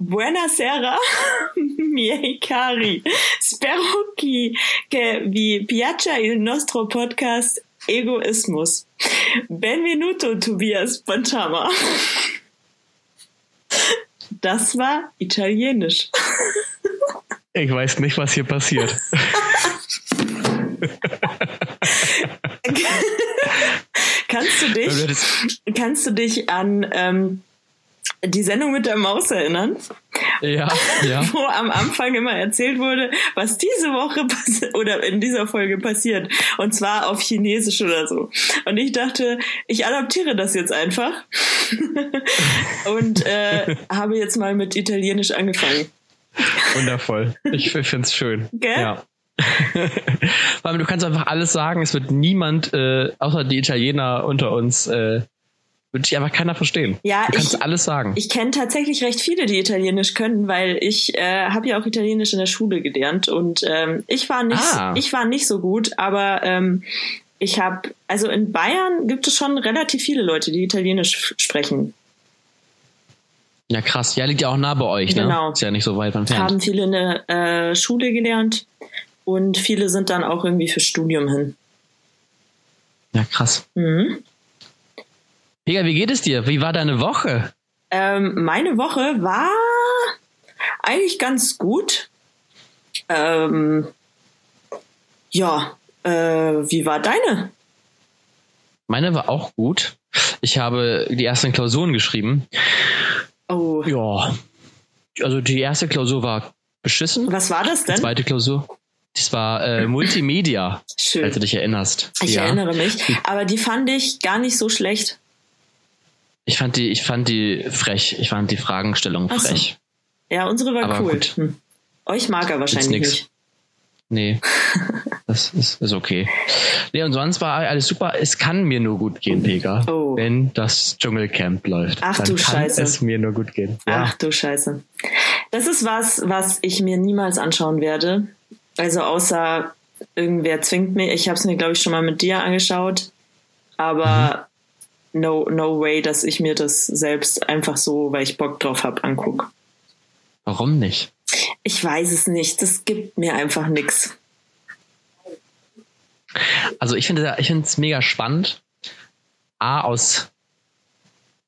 Buonasera, miei cari. Spero che, che vi piaccia il nostro podcast Egoismus. Benvenuto, Tobias Bantama. Das war Italienisch. Ich weiß nicht, was hier passiert. kannst du dich, kannst du dich an ähm, die Sendung mit der Maus erinnern? Ja, ja. Wo am Anfang immer erzählt wurde, was diese Woche oder in dieser Folge passiert. Und zwar auf Chinesisch oder so. Und ich dachte, ich adaptiere das jetzt einfach. und äh, habe jetzt mal mit Italienisch angefangen. Wundervoll. Ich, finde es schön. Gell? Ja. du kannst einfach alles sagen, es wird niemand, äh, außer die Italiener unter uns, äh, wird dich einfach keiner verstehen. Ja, du kannst ich, alles sagen. Ich kenne tatsächlich recht viele, die Italienisch können, weil ich äh, habe ja auch Italienisch in der Schule gelernt und ähm, ich war nicht, Ah. ich war nicht so gut, aber ähm, ich habe, also in Bayern gibt es schon relativ viele Leute, die Italienisch sprechen. Ja, krass. Ja, liegt ja auch nah bei euch, ne? Genau. Ist ja nicht so weit entfernt. Haben viele in der äh, Schule gelernt und viele sind dann auch irgendwie für Studium hin. Ja, krass. Mhm. Pega, wie geht es dir? Wie war deine Woche? Ähm, meine Woche war eigentlich ganz gut. Ähm, ja, äh, wie war deine? Meine war auch gut. Ich habe die ersten Klausuren geschrieben. Oh, Ja. Also die erste Klausur war beschissen. was war das Die denn? zweite Klausur. Das war äh, Multimedia, Schön. falls du dich erinnerst. Ich ja. erinnere mich. Aber die fand ich gar nicht so schlecht. Ich fand die, ich fand die frech. Ich fand die Fragenstellung Ach so. frech. Ja, unsere war Aber cool. gut. Hm. Euch mag er wahrscheinlich nicht. Nee. Das ist, ist okay. Nee, und sonst war alles super. Es kann mir nur gut gehen, Pega. Oh. Wenn das Dschungelcamp läuft. Ach dann du kann Scheiße. es mir nur gut gehen. Ja. Ach du Scheiße. Das ist was, was ich mir niemals anschauen werde. Also außer irgendwer zwingt mich. Ich habe es mir, glaube ich, schon mal mit dir angeschaut. Aber Mhm. No, no way, dass ich mir das selbst einfach so, weil ich Bock drauf habe, angucke. Warum nicht? Ich weiß es nicht. Das gibt mir einfach nix. Also ich finde ich finde es mega spannend. A, aus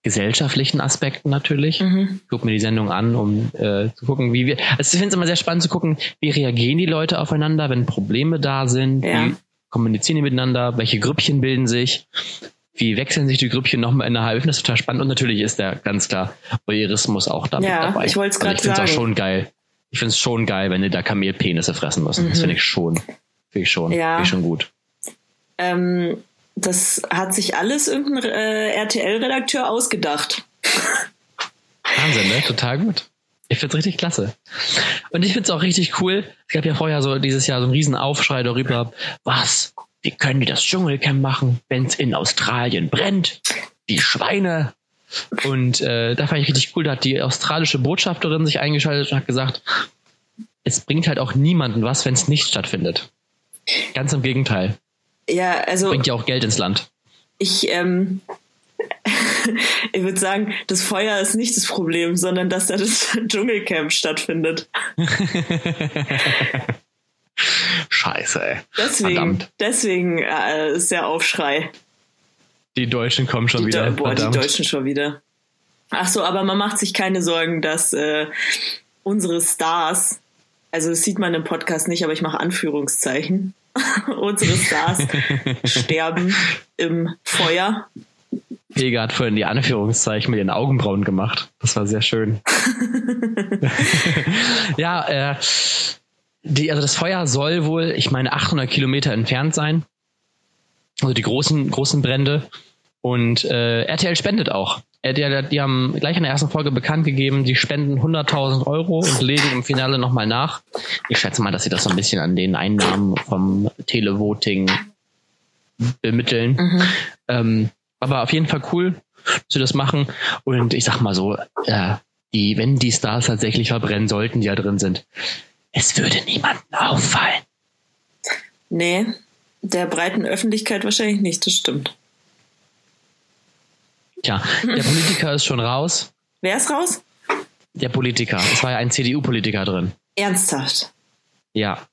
gesellschaftlichen Aspekten natürlich. Mhm. Ich gucke mir die Sendung an, um äh, zu gucken, wie wir. Also ich finde es immer sehr spannend zu gucken, wie reagieren die Leute aufeinander, wenn Probleme da sind, Ja. wie kommunizieren die miteinander, welche Grüppchen bilden sich, wie wechseln sich die Grüppchen nochmal innerhalb. Finde das total spannend und natürlich ist der ganz klar Voyeurismus auch damit Ja, dabei. ich wollt's Also grad Ich finde es auch sagen. schon geil. Ich finde es schon geil, wenn die da Kamelpenisse fressen müssen. Das Mhm. finde ich schon. Finde ich schon. Ja. Finde ich schon gut. Ähm, das hat sich alles irgendein äh, RTL-Redakteur ausgedacht. Wahnsinn, ne? Total gut. Ich find's richtig klasse. Und ich find's auch richtig cool. Es gab ja vorher so dieses Jahr so einen riesen Aufschrei darüber, was? Wie können die das Dschungelcamp machen, wenn's in Australien brennt? Die Schweine. Und äh, da fand ich richtig cool, da hat die australische Botschafterin sich eingeschaltet und hat gesagt, es bringt halt auch niemanden was, wenn's nicht stattfindet. Ganz im Gegenteil. Ja, also Bringt ja auch Geld ins Land. ich, ähm, ich würde sagen, das Feuer ist nicht das Problem, sondern dass da das Dschungelcamp stattfindet. Scheiße, ey. Deswegen, Verdammt. deswegen äh, ist der Aufschrei. Die Deutschen kommen schon Die, wieder. Deu- boah, die Verdammt. Deutschen schon wieder. Ach so, aber man macht sich keine Sorgen, dass äh, unsere Stars, also das sieht man im Podcast nicht, aber ich mache Anführungszeichen, unsere Stars sterben im Feuer. Pega hat vorhin die Anführungszeichen mit ihren Augenbrauen gemacht. Das war sehr schön. ja, äh, die, also das Feuer soll wohl, ich meine, 800 Kilometer entfernt sein. Also die großen, großen Brände. Und äh, RTL spendet auch. RTL, die haben gleich in der ersten Folge bekannt gegeben, die spenden 100.000 Euro und legen im Finale nochmal nach. Ich schätze mal, dass sie das so ein bisschen an den Einnahmen vom Televoting bemitteln. Mhm. Ähm, aber auf jeden Fall cool, dass sie das machen. Und ich sag mal so, äh, die, wenn die Stars tatsächlich verbrennen sollten, die da drin sind, es würde niemandem auffallen. Nee, der breiten Öffentlichkeit wahrscheinlich nicht, das stimmt. Tja, der Politiker ist schon raus. Wer ist raus? Der Politiker. Es war ja ein CDU-Politiker drin. Ernsthaft. Ja.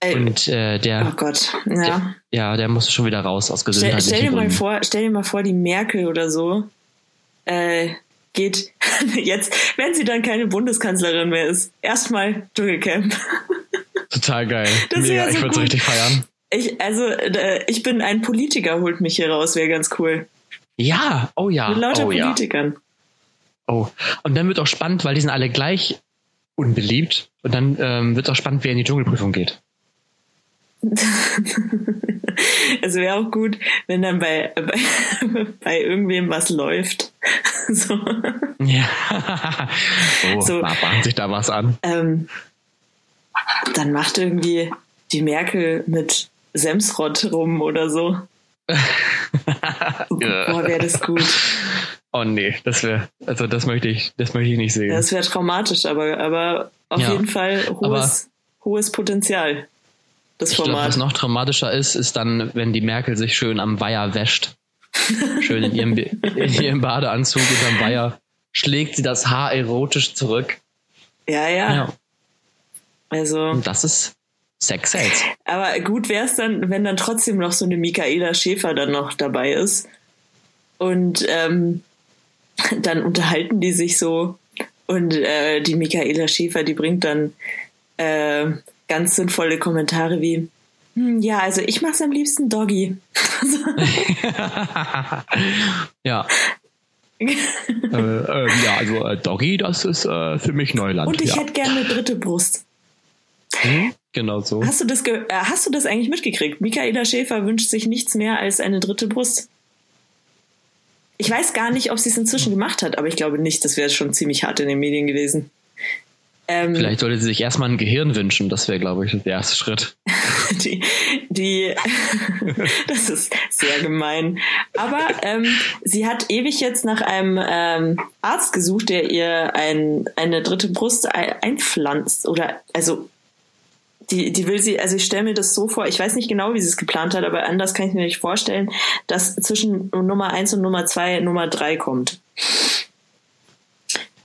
Ey, Und äh, der, oh Gott. Ja. der, ja, der musste schon wieder raus aus Stell, gesundheitlichen stell dir mal vor, stell dir mal vor, die Merkel oder so äh, geht jetzt, wenn sie dann keine Bundeskanzlerin mehr ist, erstmal Dschungelcamp. Total geil. Das Mega, so ich würde es richtig feiern. Ich, also, ich bin ein Politiker, holt mich hier raus, wäre ganz cool. Ja, oh ja. Mit lauter oh ja. Politikern. Oh. Und dann wird auch spannend, weil die sind alle gleich unbeliebt. Und dann ähm, wird auch spannend, wer in die Dschungelprüfung geht. es wäre auch gut, wenn dann bei, bei, bei irgendwem was läuft. so. Ja. oh, So. bahnt sich da was an. ähm, dann macht irgendwie die Merkel mit Semsrott rum oder so. Boah, wäre das gut. Oh nee, das wäre, also das möchte ich, das möchte ich nicht sehen. Das wäre traumatisch, aber, aber auf Ja. jeden Fall hohes, hohes Potenzial. Das ich Format. was noch dramatischer ist, ist dann, wenn die Merkel sich schön am Weiher wäscht. Schön in ihrem, in ihrem Badeanzug unterm Weiher schlägt sie das Haar erotisch zurück. ja, ja, Ja. Also, Und das ist Sex Sales. aber gut wäre es dann, wenn dann trotzdem noch so eine Michaela Schäfer dann noch dabei ist. Und ähm, dann unterhalten die sich so. Und äh, die Michaela Schäfer, die bringt dann äh, ganz sinnvolle Kommentare wie, hm, ja, also ich mache es am liebsten Doggy. ja. äh, äh, ja, also äh, Doggy, das ist äh, für mich Neuland. Und ich ja. hätte gerne eine dritte Brust. Mhm, genau so. Hast du das, äh, hast du das eigentlich mitgekriegt? Michaela Schäfer wünscht sich nichts mehr als eine dritte Brust. Ich weiß gar nicht, ob sie es inzwischen gemacht hat, aber ich glaube nicht. Das wäre schon ziemlich hart in den Medien gewesen. Ähm, Vielleicht sollte sie sich erstmal ein Gehirn wünschen. Das wäre, glaube ich, der erste Schritt. die, die, das ist sehr gemein. Aber ähm, sie hat ewig jetzt nach einem ähm, Arzt gesucht, der ihr ein, eine dritte Brust ein, einpflanzt. Oder, also, die, die will sie, also ich stelle mir das so vor, ich weiß nicht genau, wie sie es geplant hat, aber anders kann ich mir nicht vorstellen, dass zwischen Nummer eins und Nummer zwei Nummer drei kommt.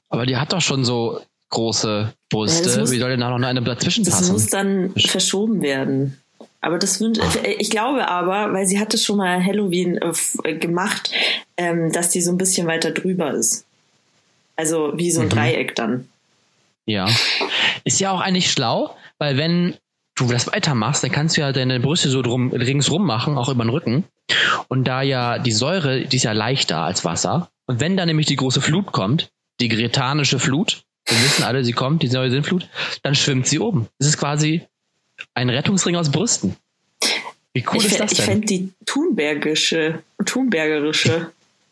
Aber die hat doch schon so große Brüste. Ja, das muss- Wie soll denn da noch eine dazwischen Das passen? muss dann verschoben werden. Aber das wünsch, ich glaube aber, weil sie hat es schon mal Halloween äh, äh, gemacht, ähm, dass die so ein bisschen weiter drüber ist. Also wie so ein Mhm. Dreieck dann. Ja. Ist ja auch eigentlich schlau, weil wenn du das weitermachst, dann kannst du ja deine Brüste so drum, ringsrum machen, auch über den Rücken. Und da ja die Säure, die ist ja leichter als Wasser. Und wenn dann nämlich die große Flut kommt, die gretanische Flut, wir wissen alle, sie kommt, die neue Sinnflut, dann schwimmt sie oben. Es ist quasi ein Rettungsring aus Brüsten. Wie cool ich ist das ich denn? fände die Thunbergische, Thunbergerische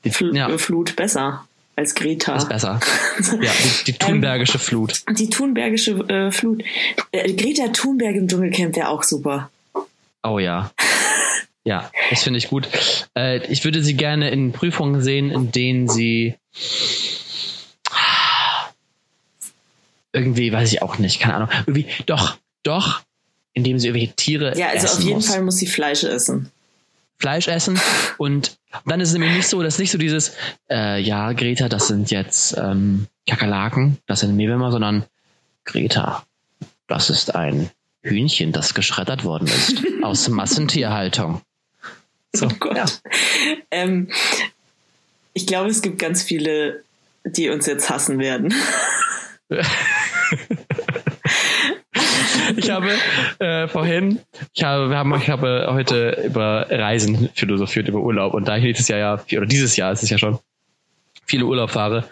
Fl ja. Flut besser als Greta. ist besser. Ja, die, die Thunbergische Flut. Die Thunbergische äh, Flut. Äh, Greta Thunberg im Dschungelcamp wäre auch super. Oh ja. Ja, das finde ich gut. Äh, ich würde sie gerne in Prüfungen sehen, in denen sie irgendwie, weiß ich auch nicht, keine Ahnung. Irgendwie, doch, doch, indem sie irgendwelche Tiere Ja, also essen auf jeden muss. Fall muss sie Fleisch essen. Fleisch essen und dann ist es nämlich nicht so, dass nicht so dieses, äh, ja, Greta, das sind jetzt ähm, Kakerlaken, das sind Mehlwürmer, sondern Greta, das ist ein Hühnchen, das geschreddert worden ist aus Massentierhaltung. So, Oh Gott. ja. Ähm, ich glaube, es gibt ganz viele, die uns jetzt hassen werden. Ich habe äh, vorhin, ich habe, wir haben, ich habe heute über Reisen philosophiert, über Urlaub und da ich nächstes Jahr ja, oder dieses Jahr ist es ja schon, viele Urlaub fahre,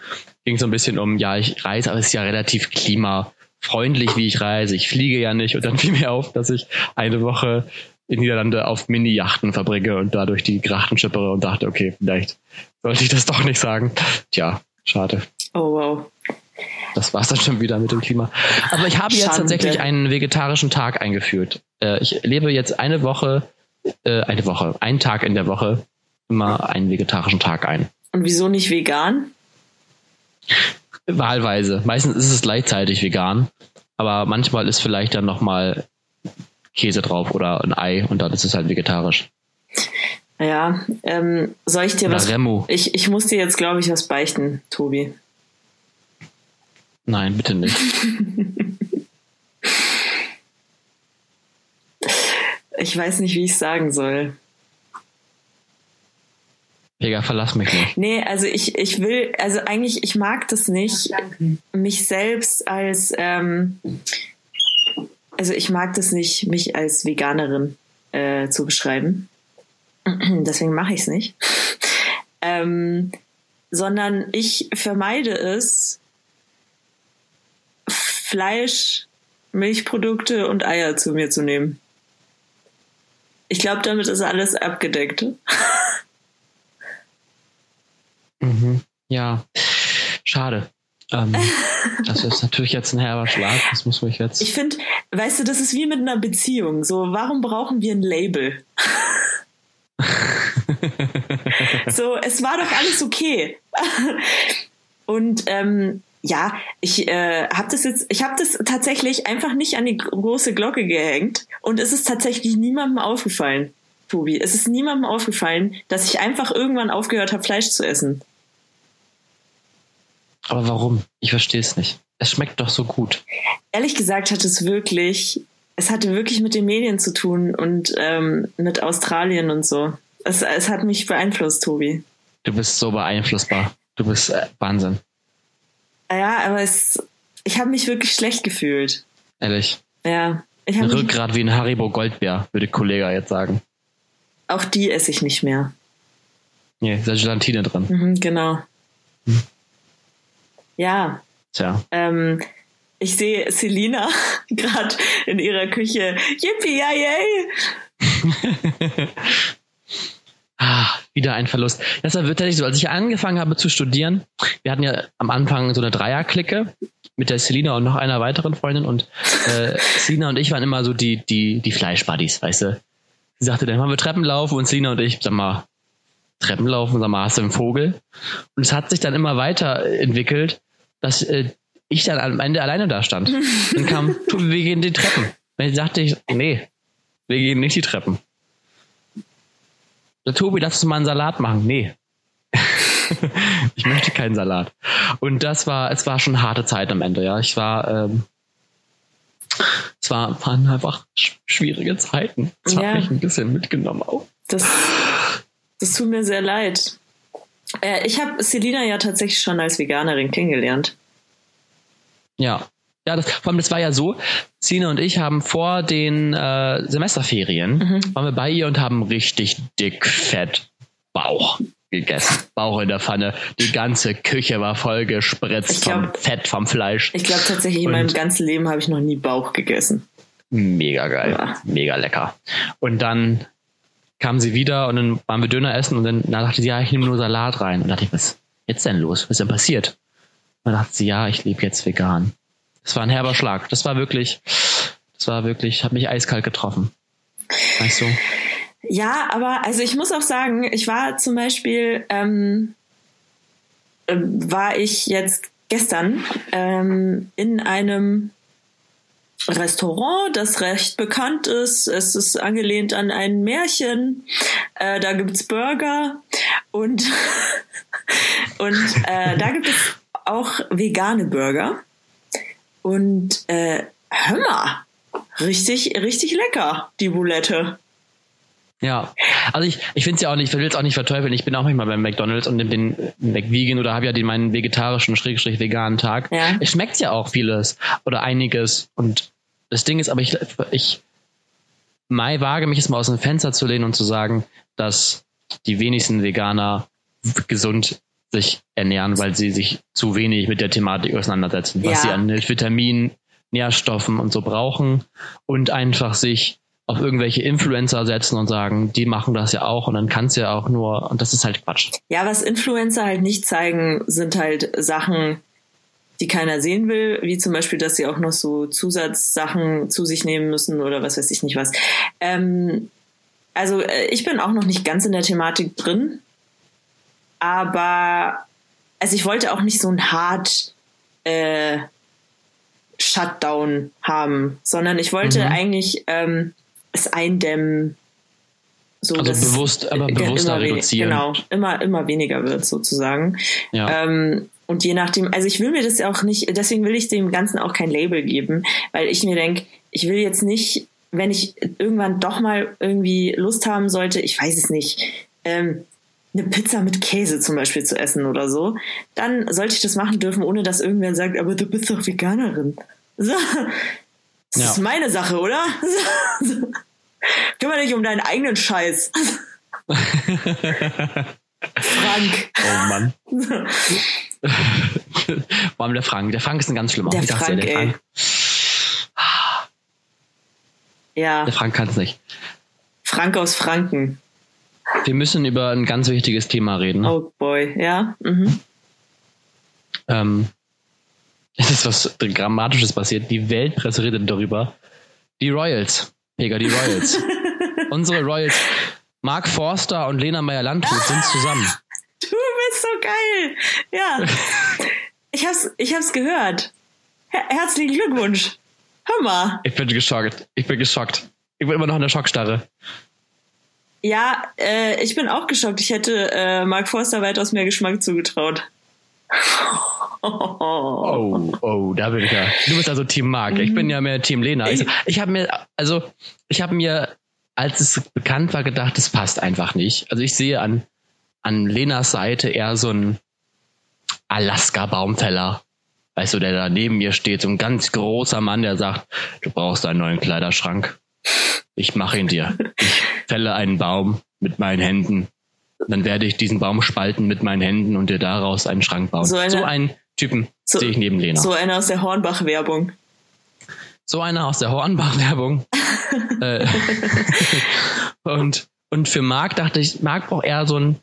ging es so ein bisschen um, ja, ich reise, aber es ist ja relativ klimafreundlich, wie ich reise. Ich fliege ja nicht und dann fiel mir auf, dass ich eine Woche in Niederlande auf Mini-Yachten verbringe und dadurch die Grachten schippere und dachte, okay, vielleicht sollte ich das doch nicht sagen. Tja, schade. Oh wow. Das war's dann schon wieder mit dem Klima. Aber ich habe jetzt Schande. tatsächlich einen vegetarischen Tag eingeführt. Äh, ich lebe jetzt eine Woche, äh, eine Woche, einen Tag in der Woche immer einen vegetarischen Tag ein. Und wieso nicht vegan? Wahlweise. Meistens ist es gleichzeitig vegan, aber manchmal ist vielleicht dann nochmal Käse drauf oder ein Ei und dann ist es halt vegetarisch. Ja, ähm, soll ich dir Oder was? Remu. Ich, ich muss dir jetzt, glaube ich, was beichten, Tobi. Nein, bitte nicht. ich weiß nicht, wie ich sagen soll. Vega, verlass mich nicht. Nee, also ich, ich will, also eigentlich, ich mag das nicht, mich selbst als, ähm, also ich mag das nicht, mich als Veganerin äh, zu beschreiben. Deswegen mache ich es nicht. ähm, sondern ich vermeide es, Fleisch, Milchprodukte und Eier zu mir zu nehmen. Ich glaube, damit ist alles abgedeckt. mhm. Ja, schade. Ähm, das ist natürlich jetzt ein herber Schlag. Das muss mich jetzt. Ich finde, weißt du, das ist wie mit einer Beziehung. So, warum brauchen wir ein Label? so, es war doch alles okay. Und ähm, ja, ich äh, habe das jetzt, ich habe das tatsächlich einfach nicht an die große Glocke gehängt und es ist tatsächlich niemandem aufgefallen, Tobi. Es ist niemandem aufgefallen, dass ich einfach irgendwann aufgehört habe, Fleisch zu essen. Aber warum? Ich verstehe es nicht. Es schmeckt doch so gut. Ehrlich gesagt hat es wirklich, es hatte wirklich mit den Medien zu tun und ähm, mit Australien und so. Es, es hat mich beeinflusst, Tobi. Du bist so beeinflussbar. Du bist äh, Wahnsinn. Ja, aber es, ich habe mich wirklich schlecht gefühlt. Ehrlich. Ja. Ich ein Rückgrat wie ein Haribo Goldbär, würde Kollege jetzt sagen. Auch die esse ich nicht mehr. Nee, da ist Gelatine drin. Mhm, genau. Hm. Ja. Tja. Ähm, ich sehe Selina gerade in ihrer Küche. Yippie, yay! Ah, wieder ein Verlust. Das war tatsächlich so, als ich angefangen habe zu studieren, wir hatten ja am Anfang so eine Dreierklicke mit der Selina und noch einer weiteren Freundin und äh, Selina und ich waren immer so die, die, die Fleischbuddies, weißt du. Sie sagte, dann machen wir Treppenlaufen und Selina und ich, sag mal, Treppenlaufen, sag mal, hast du einen Vogel? Und es hat sich dann immer weiterentwickelt, dass äh, ich dann am Ende alleine da stand. Dann kam, wir gehen die Treppen. Dann sagte ich, nee, wir gehen nicht die Treppen. Tobi, lass uns mal einen Salat machen. Nee. ich möchte keinen Salat. Und das war, es war schon eine harte Zeit am Ende, ja. Ich war, ähm, es war, waren einfach schwierige Zeiten. Das ja. hat mich ein bisschen mitgenommen auch. Das, das tut mir sehr leid. Äh, ich habe Selina ja tatsächlich schon als Veganerin kennengelernt. Ja. Ja, das, vor allem, das war ja so, Sina und ich haben vor den äh, Semesterferien, mhm. waren wir bei ihr und haben richtig dick, fett Bauch gegessen. Bauch in der Pfanne. Die ganze Küche war voll gespritzt glaub, vom Fett, vom Fleisch. Ich glaube tatsächlich, in meinem ganzen Leben habe ich noch nie Bauch gegessen. Mega geil. Ja. Mega lecker. Und dann kam sie wieder und dann waren wir Döner essen und dann, dann dachte sie, ja, ich nehme nur Salat rein. Und dachte ich, was jetzt denn los? Was ist denn passiert? Und dann dachte sie, ja, ich lebe jetzt vegan. Das war ein herber Schlag. Das war wirklich, das war wirklich, hat mich eiskalt getroffen. Weißt du? Ja, aber also ich muss auch sagen, ich war zum Beispiel, ähm, äh, war ich jetzt gestern ähm, in einem Restaurant, das recht bekannt ist. Es ist angelehnt an ein Märchen. Äh, da gibt's Burger und, und äh, da gibt es auch vegane Burger. Und äh, hör mal, richtig, richtig lecker, die Boulette. Ja, also ich, ich finde es ja auch nicht, ich will es auch nicht verteufeln. Ich bin auch manchmal beim McDonalds und nehme den McVegan oder habe ja den meinen vegetarischen, schrägstrich veganen Tag. Ja. Es schmeckt ja auch vieles oder einiges. Und das Ding ist aber, ich, ich Mai wage mich jetzt mal aus dem Fenster zu lehnen und zu sagen, dass die wenigsten Veganer gesund sich ernähren, weil sie sich zu wenig mit der Thematik auseinandersetzen, was ja. sie an Vitaminen, Nährstoffen und so brauchen und einfach sich auf irgendwelche Influencer setzen und sagen, die machen das ja auch und dann kannst du ja auch nur, und das ist halt Quatsch. Ja, was Influencer halt nicht zeigen, sind halt Sachen, die keiner sehen will, wie zum Beispiel, dass sie auch noch so Zusatzsachen zu sich nehmen müssen oder was weiß ich nicht was. Ähm, also äh, ich bin auch noch nicht ganz in der Thematik drin, aber also ich wollte auch nicht so ein hart äh, Shutdown haben, sondern ich wollte mhm. eigentlich ähm, es eindämmen. So also bewusst, aber bewusster immer reduzieren. Genau, immer, immer weniger wird sozusagen. Ja. Ähm, Und je nachdem, also ich will mir das ja auch nicht, deswegen will ich dem Ganzen auch kein Label geben, weil ich mir denke, ich will jetzt nicht, wenn ich irgendwann doch mal irgendwie Lust haben sollte, ich weiß es nicht, ähm, eine Pizza mit Käse zum Beispiel zu essen oder so, dann sollte ich das machen dürfen, ohne dass irgendwer sagt, aber du bist doch Veganerin. So. Das ja. ist meine Sache, oder? So. Kümmere dich um deinen eigenen Scheiß. Frank. Oh Mann. Vor allem der Frank. Der Frank ist ein ganz schlimmer. Der Frank, ja, der Frank. Ja. Der Frank kann es nicht. Frank aus Franken. Wir müssen über ein ganz wichtiges Thema reden. Oh boy, ja. Mhm. Ähm, es ist was Grammatisches passiert. Die Weltpresse redet darüber. Die Royals. Pega, die Royals. Unsere Royals. Mark Forster und Lena Meyer-Landrut sind zusammen. Du bist so geil. Ja. Ich hab's, ich hab's gehört. Her herzlichen Glückwunsch. Hör mal. Ich bin geschockt. Ich bin geschockt. Ich bin immer noch in der Schockstarre. Ja, äh, ich bin auch geschockt. Ich hätte äh, Mark Forster weitaus mehr Geschmack zugetraut. Oh, oh, da bin ich ja. Du bist also Team Mark. Ich bin ja mehr Team Lena. Ich, ich habe mir, also ich habe mir, als es bekannt war, gedacht, es passt einfach nicht. Also ich sehe an an Lenas Seite eher so ein Alaska-Baumfäller. Weißt du, der da neben mir steht, so ein ganz großer Mann, der sagt, du brauchst einen neuen Kleiderschrank. Ich mache ihn dir. Ich fälle einen Baum mit meinen Händen. Dann werde ich diesen Baum spalten mit meinen Händen und dir daraus einen Schrank bauen. So, eine, so einen Typen so, sehe ich neben Lena. So einer aus der Hornbach-Werbung. So einer aus der Hornbach-Werbung. Äh, und, und für Marc dachte ich, Marc braucht eher so ein,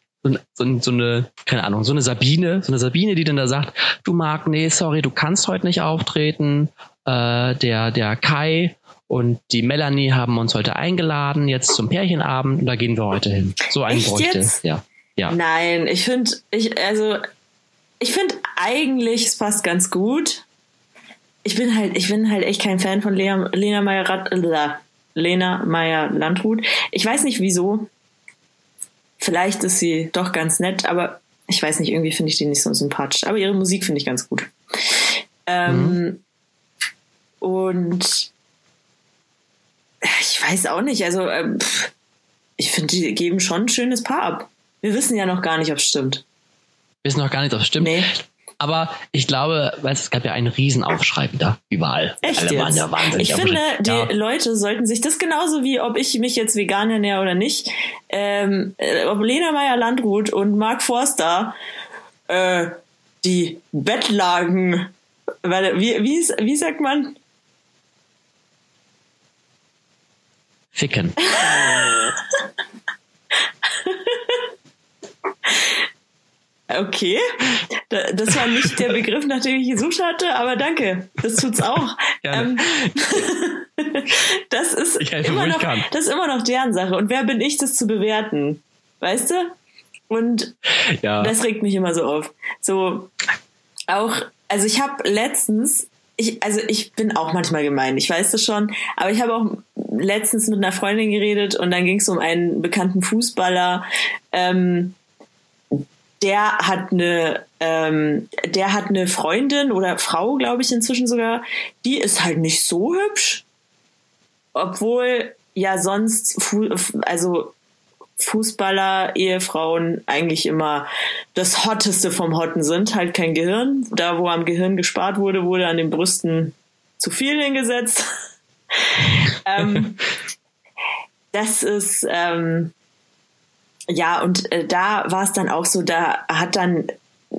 so, so, eine, keine Ahnung, so eine Sabine, so eine Sabine, die dann da sagt, du Marc, nee, sorry, du kannst heute nicht auftreten. Äh, der, der Kai und die Melanie haben uns heute eingeladen, jetzt zum Pärchenabend, und da gehen wir heute hin. So einen Echt bräuchte. Jetzt? Ja. ja. Nein, ich finde, ich, also, ich finde eigentlich, es passt ganz gut. Ich bin halt, ich bin halt echt kein Fan von Lena, Lena Meyer, äh, Lena Meyer Landrut. Ich weiß nicht wieso. Vielleicht ist sie doch ganz nett, aber ich weiß nicht, irgendwie finde ich die nicht so sympathisch. Aber ihre Musik finde ich ganz gut. Ähm, mhm. Und ich weiß auch nicht. Also, ähm, ich finde, die geben schon ein schönes Paar ab. Wir wissen ja noch gar nicht, ob es stimmt. Wir wissen noch gar nicht, ob es stimmt. Nee. Aber ich glaube, weil es gab ja einen Riesenaufschrei da überall. Echt Alle waren ja wahnsinnig. Ich finde, die ja. Leute sollten sich das genauso wie, ob ich mich jetzt vegan ernähre oder nicht, ähm, äh, ob Lena Meyer-Landrut und Mark Forster äh, die Bettlagen, weil, wie, wie, wie sagt man, Ficken. Okay, das war nicht der Begriff, nach dem ich gesucht hatte, aber danke, das tut's auch. Ähm, das ist helfe, immer noch, das ist immer noch deren Sache. Und wer bin ich, das zu bewerten? Weißt du? Und ja. das regt mich immer so auf. So auch, also ich habe letztens ich, also ich bin auch manchmal gemein, ich weiß das schon, aber ich habe auch letztens mit einer Freundin geredet und dann ging es um einen bekannten Fußballer, ähm, der hat eine, ähm, der hat eine Freundin oder Frau, glaube ich inzwischen sogar, die ist halt nicht so hübsch, obwohl ja sonst, also Fußballer, Ehefrauen eigentlich immer das Hotteste vom Hotten sind, halt kein Gehirn. Da, wo am Gehirn gespart wurde, wurde an den Brüsten zu viel hingesetzt. ähm, das ist, ähm, ja, und äh, da war es dann auch so, da hat dann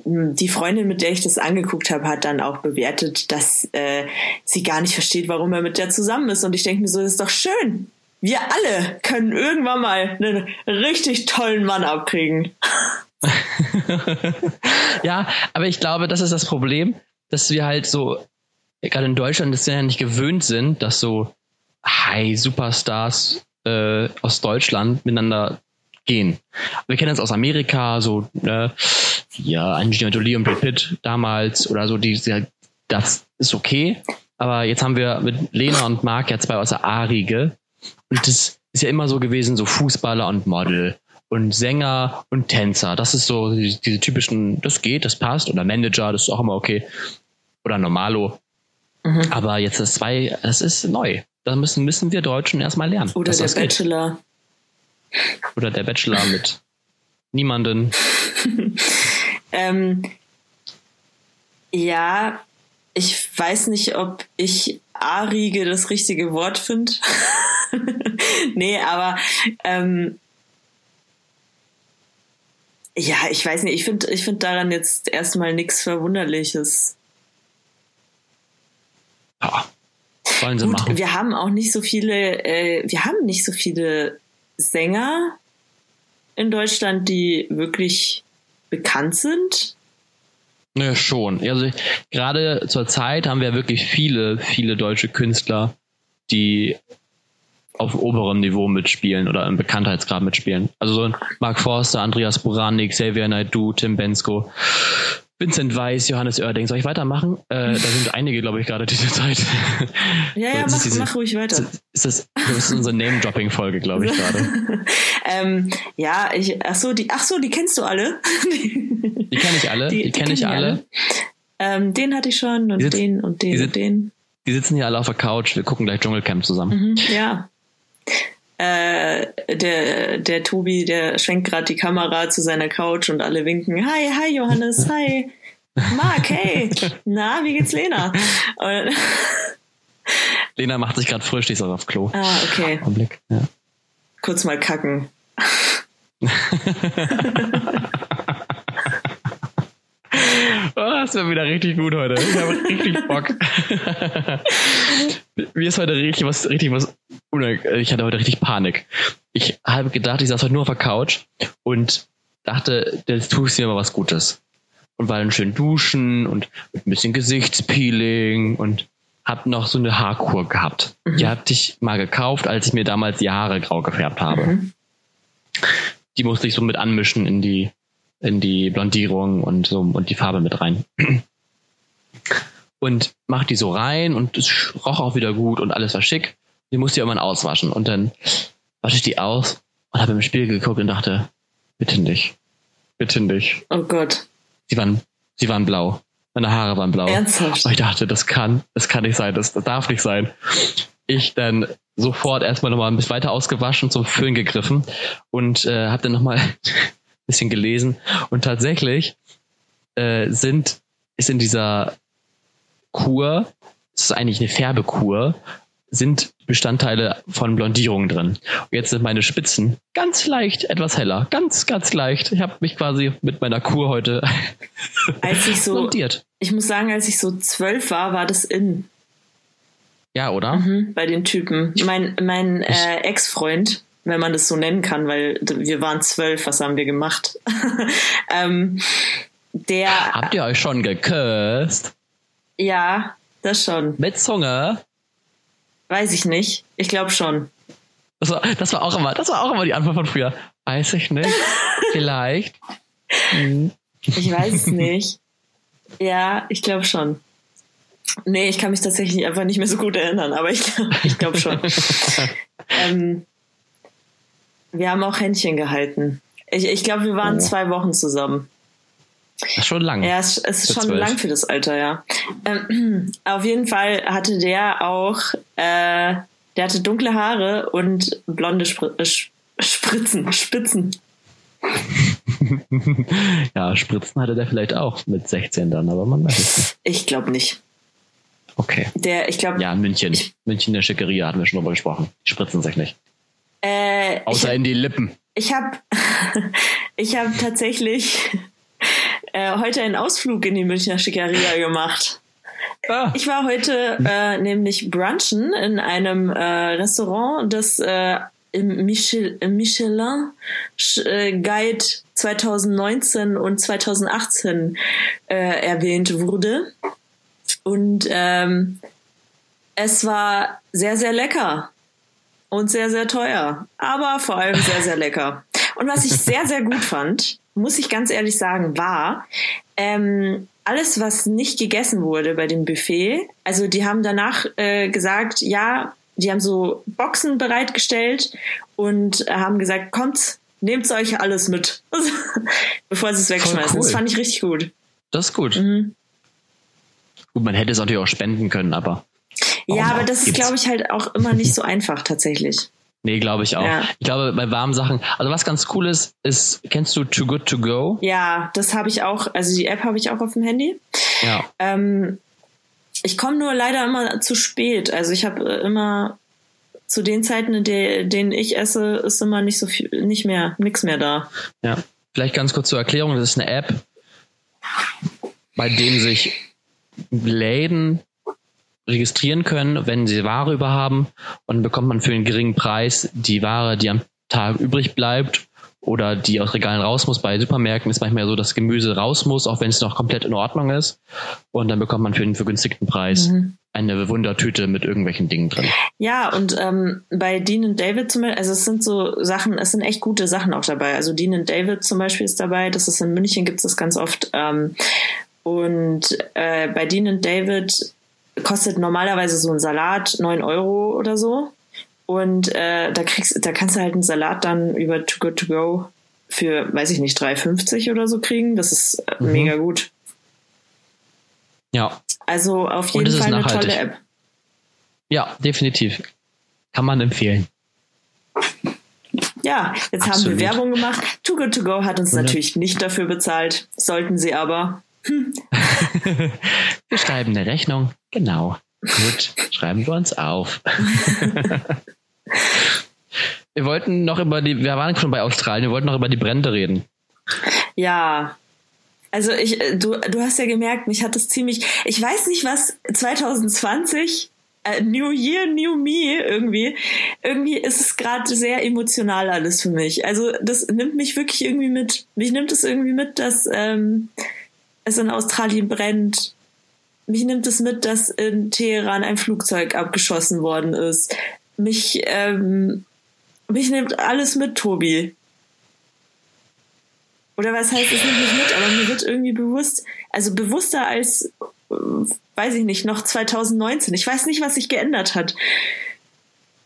hm, die Freundin, mit der ich das angeguckt habe, hat dann auch bewertet, dass äh, sie gar nicht versteht, warum er mit der zusammen ist. Und ich denke mir so, das ist doch schön wir alle können irgendwann mal einen richtig tollen Mann abkriegen. ja, aber ich glaube, das ist das Problem, dass wir halt so, gerade in Deutschland, das ja nicht gewöhnt sind, dass so High-Superstars äh, aus Deutschland miteinander gehen. Wir kennen das aus Amerika, so, ne, ja, Angelina Jolie und Brad Pitt damals oder so, die, das ist okay. Aber jetzt haben wir mit Lena und Mark ja zwei aus der A-Riege und das ist ja immer so gewesen, so Fußballer und Model und Sänger und Tänzer. Das ist so diese, diese typischen, das geht, das passt. Oder Manager, das ist auch immer okay. Oder Normalo. Mhm. Aber jetzt das zwei, das ist neu. Da müssen, müssen wir Deutschen erstmal lernen. Oder der Bachelor. Oder der Bachelor mit niemanden. ähm, ja, ich weiß nicht, ob ich Arige das richtige Wort finde. nee, aber ähm, ja, ich weiß nicht, ich finde ich find daran jetzt erstmal nichts Verwunderliches. Ja, wollen sie Gut, machen. Wir haben auch nicht so viele, äh, wir haben nicht so viele Sänger in Deutschland, die wirklich bekannt sind. Ja, schon. Also gerade zur Zeit haben wir wirklich viele, viele deutsche Künstler, die auf oberem Niveau mitspielen oder im Bekanntheitsgrad mitspielen. Also so ein Mark Forster, Andreas Boranik, Xavier Naidoo, Tim Bensko, Vincent Weiss, Johannes Oerding. Soll ich weitermachen? Äh, da sind einige, glaube ich, gerade diese Zeit. Ja, ja, mach, diese, mach ruhig weiter. Ist das, das ist unsere Name-Dropping-Folge, glaube ich, gerade. ähm, ja, ich, ach so, die, ach so, die kennst du alle? die kenne ich alle, die, die, die kenne ich alle. alle. Ähm, den hatte ich schon und sitz, den und den und den. Die sitzen hier alle auf der Couch, wir gucken gleich Dschungelcamp zusammen. Mhm, ja. Äh, der, der Tobi, der schwenkt gerade die Kamera zu seiner Couch und alle winken. Hi, hi Johannes, hi. Marc, hey. Na, wie geht's Lena? Und Lena macht sich gerade frisch, die ist auch auf Klo. Ah, okay. Augenblick, ja. Kurz mal kacken. Oh, das wird wieder richtig gut heute. Ich habe richtig Bock. Mir ist heute richtig was, richtig was, ich hatte heute richtig Panik. Ich habe gedacht, ich saß heute nur auf der Couch und dachte, jetzt tue ich mir mal was Gutes. Und war dann schön duschen und mit ein bisschen Gesichtspeeling und hab noch so eine Haarkur gehabt. Mhm. Die hatte ich mal gekauft, als ich mir damals die Haare grau gefärbt habe. Mhm. Die musste ich so mit anmischen in die in die Blondierung und so und die Farbe mit rein. Und mach die so rein und es roch auch wieder gut und alles war schick. Die musste ich irgendwann auswaschen und dann wasche ich die aus und habe im Spiegel geguckt und dachte, bitte nicht. Bitte nicht. Oh Gott. Sie waren, sie waren blau. Meine Haare waren blau. Ernsthaft? Und ich dachte, das kann, das kann nicht sein, das, das darf nicht sein. Ich dann sofort erstmal nochmal ein bisschen weiter ausgewaschen, zum Föhn gegriffen und äh, habe dann nochmal bisschen gelesen und tatsächlich äh, sind ist in dieser Kur, das ist eigentlich eine Färbekur, sind Bestandteile von Blondierung drin. Und jetzt sind meine Spitzen ganz leicht etwas heller, ganz ganz leicht. Ich habe mich quasi mit meiner Kur heute als ich so blondiert. Ich muss sagen, als ich so zwölf war, war das in. Ja, oder? Mhm, bei den Typen. Mein mein äh, Ex-Freund, wenn man das so nennen kann, weil wir waren zwölf, was haben wir gemacht? ähm, der. Habt ihr euch schon geküsst? Ja, das schon. Mit Zunge? Weiß ich nicht. Ich glaube schon. Das war, das war auch immer, das war auch immer die Antwort von früher. Weiß ich nicht. Vielleicht. Hm. Ich weiß es nicht. Ja, ich glaube schon. Nee, ich kann mich tatsächlich einfach nicht mehr so gut erinnern, aber ich, ich glaube schon. ähm, wir haben auch Händchen gehalten. Ich, ich glaube, wir waren oh. zwei Wochen zusammen. Das ist schon lang. Ja, es, es ist schon 12. lang für das Alter, ja. Ähm, auf jeden Fall hatte der auch, äh, der hatte dunkle Haare und blonde Spr äh, Spritzen, Spitzen. ja, Spritzen hatte der vielleicht auch mit 16 dann, aber man weiß es nicht. Ich glaube nicht. Okay. Der, ich glaube. Ja, München. Ich, München der Schickeria hatten wir schon drüber gesprochen. Die spritzen sich nicht. Äh, Außer hab, in die Lippen. Ich habe ich hab tatsächlich äh, heute einen Ausflug in die Münchner Schickeria gemacht. Ah. Ich war heute äh, nämlich brunchen in einem äh, Restaurant, das äh, im Michel Michelin äh, Guide 2019 und 2018 äh, erwähnt wurde. Und ähm, es war sehr, sehr lecker und sehr, sehr teuer, aber vor allem sehr, sehr lecker. Und was ich sehr, sehr gut fand, muss ich ganz ehrlich sagen, war ähm, alles, was nicht gegessen wurde bei dem Buffet. Also die haben danach äh, gesagt, ja, die haben so Boxen bereitgestellt und haben gesagt, kommt, nehmt euch alles mit, bevor sie es wegschmeißen. Cool. Das fand ich richtig gut. Das ist gut. Mhm. Gut, man hätte es natürlich auch spenden können, aber. Ja, aber das ist, glaube ich, halt auch immer nicht so einfach tatsächlich. Nee, glaube ich auch. Ja. Ich glaube, bei warmen Sachen, also was ganz cool ist, ist, kennst du Too Good To Go? Ja, das habe ich auch, also die App habe ich auch auf dem Handy. Ja. Ähm, ich komme nur leider immer zu spät. Also ich habe äh, immer zu den Zeiten, in denen ich esse, ist immer nicht so viel, nicht mehr, nichts mehr da. Ja, vielleicht ganz kurz zur Erklärung. Das ist eine App, bei dem sich Läden registrieren können, wenn sie Ware überhaben und dann bekommt man für einen geringen Preis die Ware, die am Tag übrig bleibt oder die aus Regalen raus muss. Bei Supermärkten ist manchmal so, dass Gemüse raus muss, auch wenn es noch komplett in Ordnung ist. Und dann bekommt man für einen vergünstigten Preis mhm. eine Wundertüte mit irgendwelchen Dingen drin. Ja, und ähm, bei Dean David zum Beispiel, also es sind so Sachen, es sind echt gute Sachen auch dabei. Also Dean David zum Beispiel ist dabei, das ist in München, gibt es das ganz oft. Ähm, und äh, bei Dean David kostet normalerweise so ein Salat neun Euro oder so. Und äh, da kriegst, da kannst du halt einen Salat dann über Too Good To Go für, weiß ich nicht, 3,50 oder so kriegen. Das ist äh, mhm. mega gut. Ja. Also auf jeden Fall eine tolle App. Ja, definitiv. Kann man empfehlen. Ja, jetzt Absolut. haben wir Werbung gemacht. Too Good To Go hat uns mhm. natürlich nicht dafür bezahlt. Sollten sie aber. Hm. wir schreiben eine Rechnung. Genau. Gut, schreiben wir uns auf. wir wollten noch über die, wir waren schon bei Australien, wir wollten noch über die Brände reden. Ja. Also ich, du, du hast ja gemerkt, mich hat das ziemlich, ich weiß nicht was 2020 äh, New Year, New Me irgendwie. Irgendwie ist es gerade sehr emotional alles für mich. Also das nimmt mich wirklich irgendwie mit. Mich nimmt es irgendwie mit, dass ähm, es in Australien brennt mich nimmt es mit, dass in Teheran ein Flugzeug abgeschossen worden ist. Mich, ähm, mich nimmt alles mit, Tobi. Oder was heißt, es nimmt mich mit, aber mir wird irgendwie bewusst, also bewusster als, weiß ich nicht, noch 2019. Ich weiß nicht, was sich geändert hat.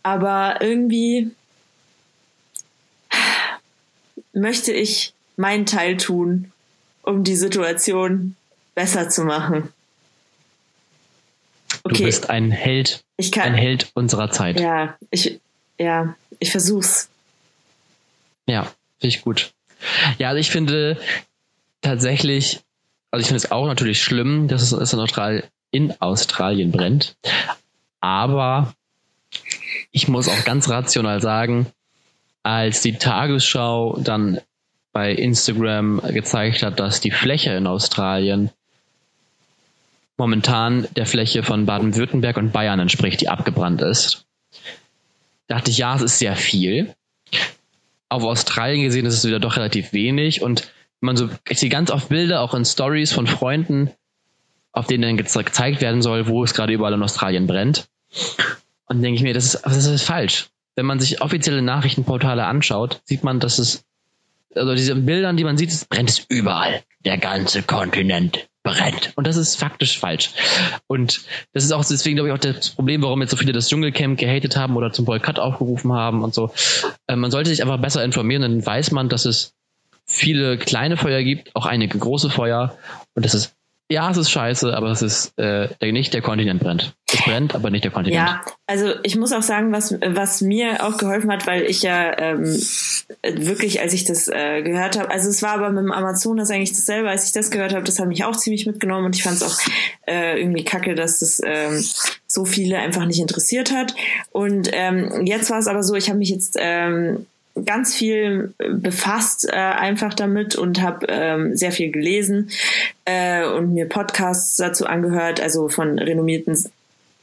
Aber irgendwie möchte ich meinen Teil tun, um die Situation besser zu machen. Okay. Du bist ein Held, kann, ein Held unserer Zeit. Ja, ich, ja, ich versuch's. Ja, finde ich gut. Ja, also ich finde tatsächlich, also ich finde es auch natürlich schlimm, dass es in, Austral in Australien brennt. Aber ich muss auch ganz rational sagen, als die Tagesschau dann bei Instagram gezeigt hat, dass die Fläche in Australien momentan der Fläche von Baden-Württemberg und Bayern entspricht, die abgebrannt ist. dachte ich, ja, es ist sehr viel. Auf Australien gesehen ist es wieder doch relativ wenig und man so, ich sehe ganz oft Bilder, auch in Stories von Freunden, auf denen dann gezeigt werden soll, wo es gerade überall in Australien brennt. Und denke ich mir, das ist, das ist falsch. Wenn man sich offizielle Nachrichtenportale anschaut, sieht man, dass es, also diese Bildern, die man sieht, es brennt es überall. Der ganze Kontinent brennt. Und das ist faktisch falsch. Und das ist auch deswegen, glaube ich, auch das Problem, warum jetzt so viele das Dschungelcamp gehatet haben oder zum Boykott aufgerufen haben und so. Äh, man sollte sich einfach besser informieren, dann weiß man, dass es viele kleine Feuer gibt, auch einige große Feuer und das ist ja, es ist scheiße, aber es ist äh, nicht der Kontinent brennt. Es brennt, aber nicht der Kontinent. Ja, also ich muss auch sagen, was, was mir auch geholfen hat, weil ich ja ähm, wirklich, als ich das äh, gehört habe, also es war aber mit dem Amazonas eigentlich dasselbe, als ich das gehört habe, das hat mich auch ziemlich mitgenommen und ich fand es auch äh, irgendwie kacke, dass das ähm, so viele einfach nicht interessiert hat. Und ähm, jetzt war es aber so, ich habe mich jetzt ähm, ganz viel befasst äh, einfach damit und habe ähm, sehr viel gelesen äh, und mir Podcasts dazu angehört, also von renommierten,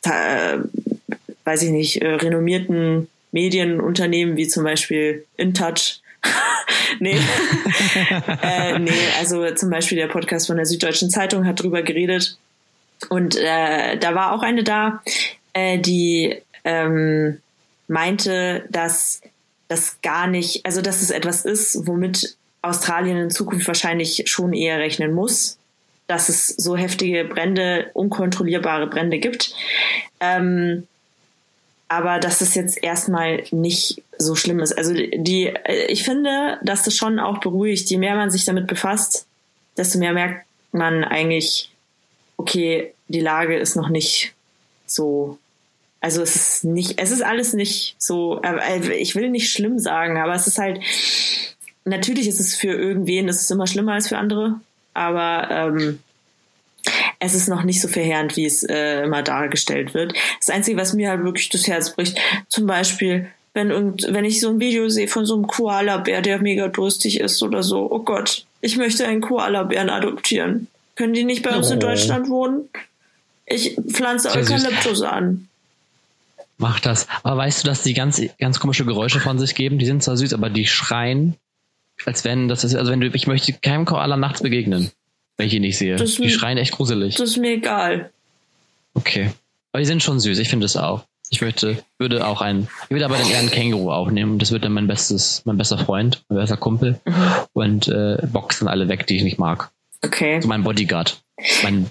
äh, weiß ich nicht, äh, renommierten Medienunternehmen wie zum Beispiel InTouch. nee. äh, nee, also zum Beispiel der Podcast von der Süddeutschen Zeitung hat drüber geredet. Und äh, da war auch eine da, äh, die ähm, meinte, dass das gar nicht, also dass es etwas ist, womit Australien in Zukunft wahrscheinlich schon eher rechnen muss, dass es so heftige Brände, unkontrollierbare Brände gibt. Ähm, aber dass es jetzt erstmal nicht so schlimm ist. Also die, äh, ich finde, dass das schon auch beruhigt. Je mehr man sich damit befasst, desto mehr merkt man eigentlich, okay, die Lage ist noch nicht so. Also es ist nicht, es ist alles nicht so. Äh, ich will nicht schlimm sagen, aber es ist halt. Natürlich ist es für irgendwen, es ist immer schlimmer als für andere, aber ähm, es ist noch nicht so verheerend, wie es äh, immer dargestellt wird. Das Einzige, was mir halt wirklich das Herz bricht, zum Beispiel, wenn, irgend, wenn ich so ein Video sehe von so einem Koala-Bär, der mega durstig ist oder so, oh Gott, ich möchte einen Koala-Bären adoptieren. Können die nicht bei uns oh. in Deutschland wohnen? Ich pflanze Eukalyptus an. Mach das. Aber weißt du, dass die ganz, ganz komische Geräusche von sich geben? Die sind zwar süß, aber die schreien, als wenn das ist, also wenn du, ich möchte keinem Koala nachts begegnen wenn ich ihn nicht sehe. Das die schreien echt gruselig. Das ist mir egal. Okay. Aber die sind schon süß, ich finde es auch. Ich möchte, würde auch einen, ich würde aber dann eher einen Känguru aufnehmen. Das wird dann mein bestes, mein bester Freund, mein bester Kumpel. Mhm. Und äh, boxen alle weg, die ich nicht mag. Okay. So mein Bodyguard. Mein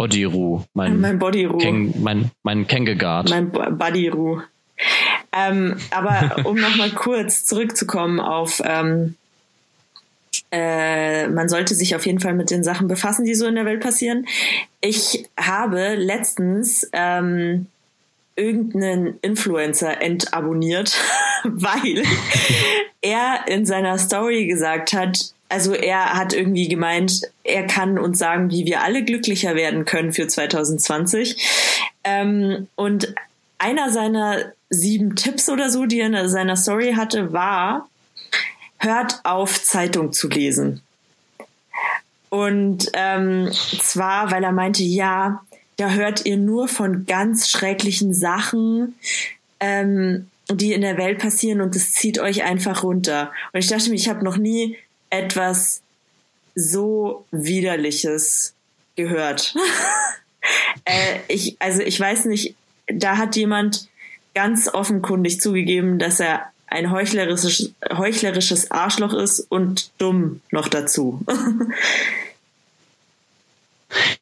Bodyru. Mein, mein Bodyru. Mein, mein Kengegard. Mein Bodyru. Ähm, aber um nochmal kurz zurückzukommen auf ähm, äh, man sollte sich auf jeden Fall mit den Sachen befassen, die so in der Welt passieren. Ich habe letztens ähm, irgendeinen Influencer entabonniert, weil er in seiner Story gesagt hat, also er hat irgendwie gemeint, er kann uns sagen, wie wir alle glücklicher werden können für 2020. Ähm, und einer seiner sieben Tipps oder so, die er in seiner Story hatte, war, hört auf, Zeitung zu lesen. Und ähm, zwar, weil er meinte, ja, da hört ihr nur von ganz schrecklichen Sachen, ähm, die in der Welt passieren und es zieht euch einfach runter. Und ich dachte mir, ich habe noch nie etwas so widerliches gehört. äh, ich, also ich weiß nicht, da hat jemand ganz offenkundig zugegeben, dass er ein heuchlerisches, heuchlerisches Arschloch ist und dumm noch dazu.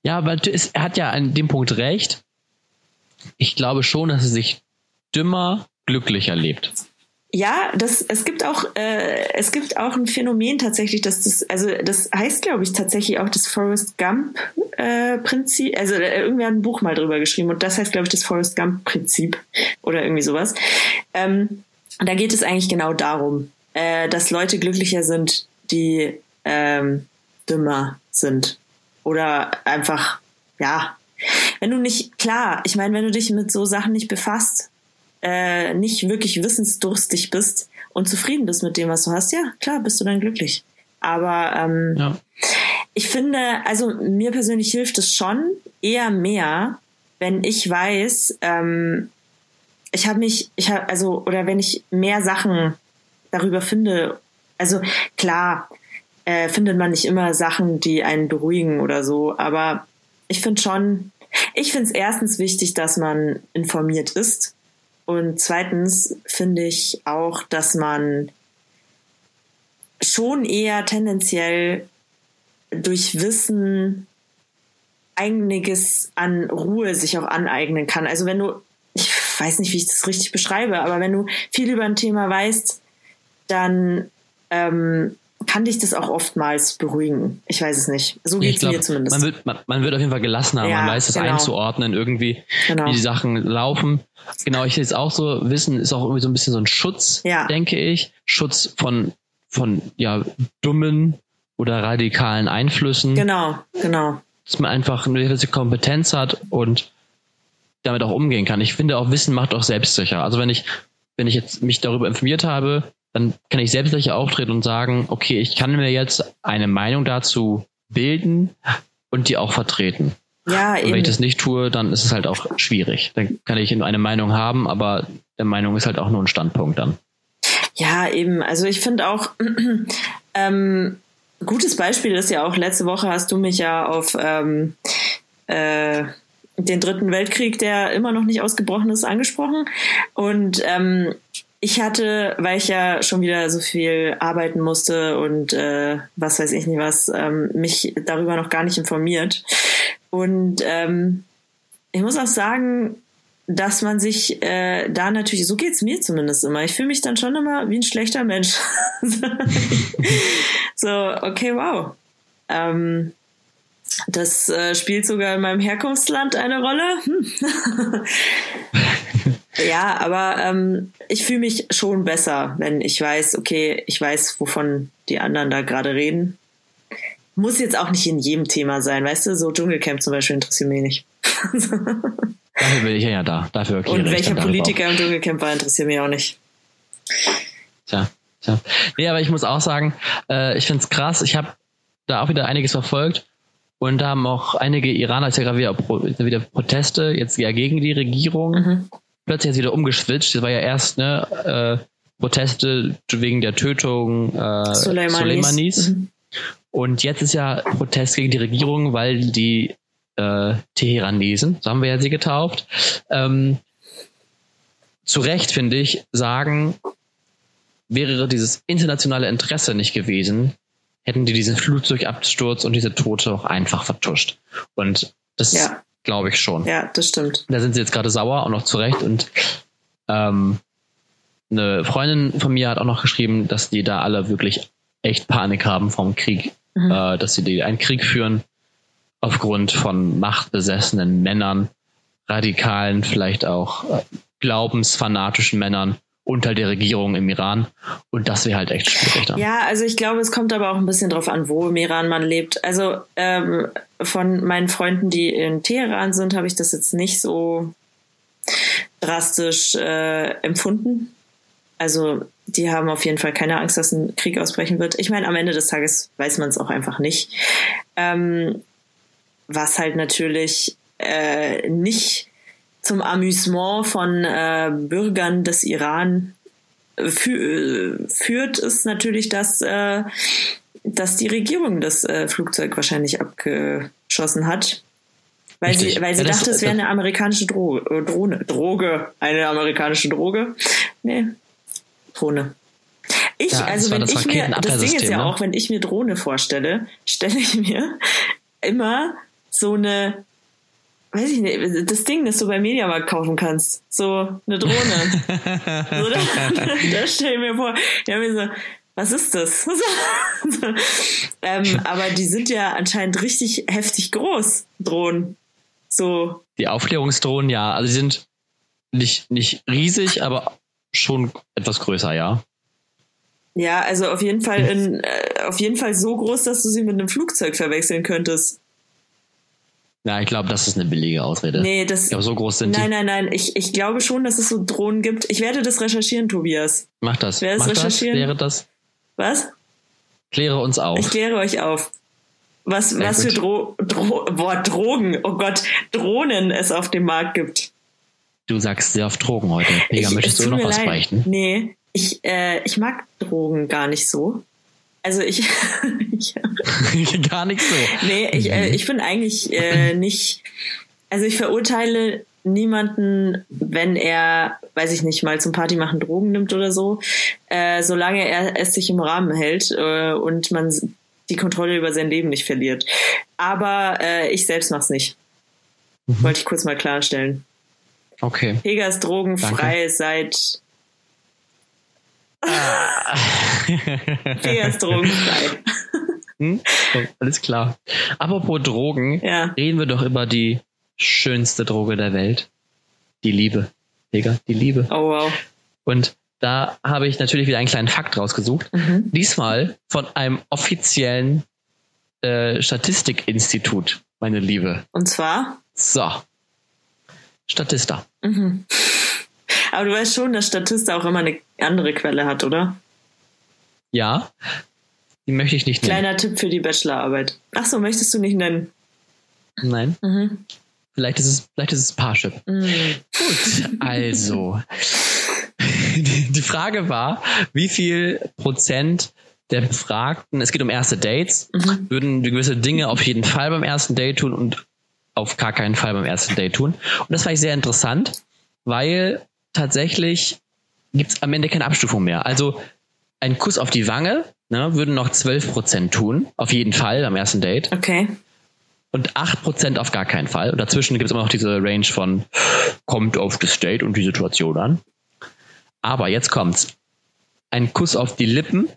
ja, aber er hat ja an dem Punkt recht. Ich glaube schon, dass er sich dümmer glücklicher lebt. Ja, das, es gibt auch, äh, es gibt auch ein Phänomen tatsächlich, dass das, also das heißt, glaube ich, tatsächlich auch das Forrest Gump äh, Prinzip. Also äh, irgendwer hat ein Buch mal drüber geschrieben und das heißt, glaube ich, das Forrest Gump Prinzip oder irgendwie sowas. Ähm, da geht es eigentlich genau darum, äh, dass Leute glücklicher sind, die ähm, dümmer sind. Oder einfach, ja, wenn du nicht, klar, ich meine, wenn du dich mit so Sachen nicht befasst, äh, nicht wirklich wissensdurstig bist und zufrieden bist mit dem, was du hast, ja, klar, bist du dann glücklich. Aber ähm, ja. ich finde, also mir persönlich hilft es schon eher mehr, wenn ich weiß, ähm, ich habe mich, ich habe, also, oder wenn ich mehr Sachen darüber finde, also klar, äh, findet man nicht immer Sachen, die einen beruhigen oder so, aber ich finde schon, ich finde es erstens wichtig, dass man informiert ist. Und zweitens finde ich auch, dass man schon eher tendenziell durch Wissen einiges an Ruhe sich auch aneignen kann. Also wenn du ich weiß nicht, wie ich das richtig beschreibe, aber wenn du viel über ein Thema weißt, dann ähm, kann dich das auch oftmals beruhigen. Ich weiß es nicht. So geht es mir zumindest. Man wird, man, man, wird auf jeden Fall gelassener, ja, man weiß es genau. einzuordnen, irgendwie, genau. wie die Sachen laufen. Genau, ich jetzt auch so, Wissen ist auch irgendwie so ein bisschen so ein Schutz, ja. denke ich. Schutz von, von ja, dummen oder radikalen Einflüssen. Genau, genau. Dass man einfach eine gewisse Kompetenz hat und damit auch umgehen kann. Ich finde auch Wissen macht auch selbstsicher. Also wenn ich, wenn ich jetzt mich darüber informiert habe, dann kann ich selbstsicher auftreten und sagen, okay, ich kann mir jetzt eine Meinung dazu bilden und die auch vertreten. Ja, und wenn eben. ich das nicht tue, dann ist es halt auch schwierig. Dann kann ich eine Meinung haben, aber der Meinung ist halt auch nur ein Standpunkt dann. Ja, eben. Also ich finde auch, ähm, gutes Beispiel ist ja auch, letzte Woche hast du mich ja auf ähm, äh, den Dritten Weltkrieg, der immer noch nicht ausgebrochen ist, angesprochen. Und ähm, ich hatte, weil ich ja schon wieder so viel arbeiten musste und äh, was weiß ich nicht was, ähm, mich darüber noch gar nicht informiert. Und ähm, ich muss auch sagen, dass man sich äh, da natürlich, so geht's mir zumindest immer, ich fühle mich dann schon immer wie ein schlechter Mensch. so, okay, wow. Ähm, das äh, spielt sogar in meinem Herkunftsland eine Rolle. Hm. ja, aber ähm, ich fühle mich schon besser, wenn ich weiß, okay, ich weiß, wovon die anderen da gerade reden. Muss jetzt auch nicht in jedem Thema sein, weißt du? So Dschungelcamp zum Beispiel interessiert mich nicht. Dafür bin ich ja da. Dafür Und welcher Politiker im Dschungelcamp war, interessiert mich auch nicht. Tja, tja. Nee, aber ich muss auch sagen, äh, ich finde es krass. Ich habe da auch wieder einiges verfolgt. Und da haben auch einige Iraner, ist ja gerade wieder, wieder Proteste, jetzt ja gegen die Regierung. Mhm. Plötzlich jetzt wieder umgeschwitcht. Das war ja erst ne, äh, Proteste wegen der Tötung äh, Soleimanis. Soleimanis. Mhm. Und jetzt ist ja Protest gegen die Regierung, weil die äh, Teheranesen, so haben wir ja sie getauft, ähm, zu Recht, finde ich, sagen, wäre dieses internationale Interesse nicht gewesen, hätten die diesen Flugzeugabsturz und diese Tote auch einfach vertuscht. Und das ja. Glaube ich schon. Ja, das stimmt. Da sind sie jetzt gerade sauer und noch zu Recht. Und ähm, eine Freundin von mir hat auch noch geschrieben, dass die da alle wirklich echt Panik haben vom Krieg, mhm. äh, dass sie die einen Krieg führen aufgrund von machtbesessenen Männern, radikalen, vielleicht auch äh, glaubensfanatischen Männern unter der Regierung im Iran. Und das wäre halt echt schwierig dann. Ja, also ich glaube, es kommt aber auch ein bisschen drauf an, wo im Iran man lebt. Also ähm, von meinen Freunden, die in Teheran sind, habe ich das jetzt nicht so drastisch äh, empfunden. Also die haben auf jeden Fall keine Angst, dass ein Krieg ausbrechen wird. Ich meine, am Ende des Tages weiß man es auch einfach nicht. Ähm, was halt natürlich äh, nicht zum Amüsement von äh, Bürgern des Iran fü führt, ist natürlich, dass, äh, dass die Regierung das äh, Flugzeug wahrscheinlich abgeschossen hat. Weil Richtig. sie, weil sie ja, dachte, es wäre eine amerikanische Dro äh, Drohne. Droge. Eine amerikanische Droge. Nee. Drohne. Ich, ja, also wenn ich mir, das Ding ist ja ne? auch, wenn ich mir Drohne vorstelle, stelle ich mir immer so eine, weiß ich nicht, das Ding, das du beim Mediamarkt kaufen kannst. So eine Drohne. so, da, da stell ich mir vor, die haben mir so, was ist das? ähm, aber die sind ja anscheinend richtig heftig groß, Drohnen. So. Die Aufklärungsdrohnen, ja. Also die sind nicht, nicht riesig, aber schon etwas größer, ja. Ja, also auf jeden Fall in, äh, auf jeden Fall so groß, dass du sie mit einem Flugzeug verwechseln könntest. Ja, ich glaube, das ist eine billige Ausrede. Nee, das. Ich glaube, so groß sind nein, die. Nein, nein, nein. Ich, ich glaube schon, dass es so Drohnen gibt. Ich werde das recherchieren, Tobias. Mach das. Wer das Mach recherchieren? Das, wäre das. Was? Kläre uns auf. Ich kläre euch auf. Was, Sehr was gut. für Dro Dro boah, Drogen, oh Gott, Drohnen es auf dem Markt gibt. Du sagst sehr oft Drogen heute. Pega, möchtest du noch was leid. beichten? Nee, ich, äh, ich mag Drogen gar nicht so. Also ich, ich gar nicht so. Nee, ich, äh, ich bin eigentlich äh, nicht. Also ich verurteile niemanden, wenn er, weiß ich nicht, mal zum Party machen Drogen nimmt oder so, äh, solange er es sich im Rahmen hält äh, und man die Kontrolle über sein Leben nicht verliert. Aber äh, ich selbst mach's nicht. Mhm. Wollte ich kurz mal klarstellen. Okay. Pega ist drogenfrei Danke. seit Ah. Pega ist drogenfrei. Hm? So, alles klar. Apropos Drogen, ja. reden wir doch über die schönste Droge der Welt. Die Liebe. Digga, die Liebe. Oh wow. Und da habe ich natürlich wieder einen kleinen Fakt rausgesucht. Mhm. Diesmal von einem offiziellen äh, Statistikinstitut, meine Liebe. Und zwar? So. Statista. Mhm. Aber du weißt schon, dass Statista auch immer eine andere Quelle hat, oder? Ja. Die möchte ich nicht nennen. Kleiner Tipp für die Bachelorarbeit. Ach so, möchtest du nicht nennen? Nein. Mhm. Vielleicht ist es, vielleicht ist es Parship. Mhm. Gut, also. Die Frage war, wie viel Prozent der Befragten, es geht um erste Dates, mhm. würden gewisse Dinge auf jeden Fall beim ersten Date tun und auf gar keinen Fall beim ersten Date tun. Und das war ich sehr interessant, weil tatsächlich gibt es am Ende keine Abstufung mehr. Also ein Kuss auf die Wange ne, würden noch 12% tun, auf jeden Fall am ersten Date. Okay. Und 8% auf gar keinen Fall. Und dazwischen gibt es immer noch diese Range von kommt auf das Date und die Situation an. Aber jetzt kommt's. Ein Kuss auf die Lippen,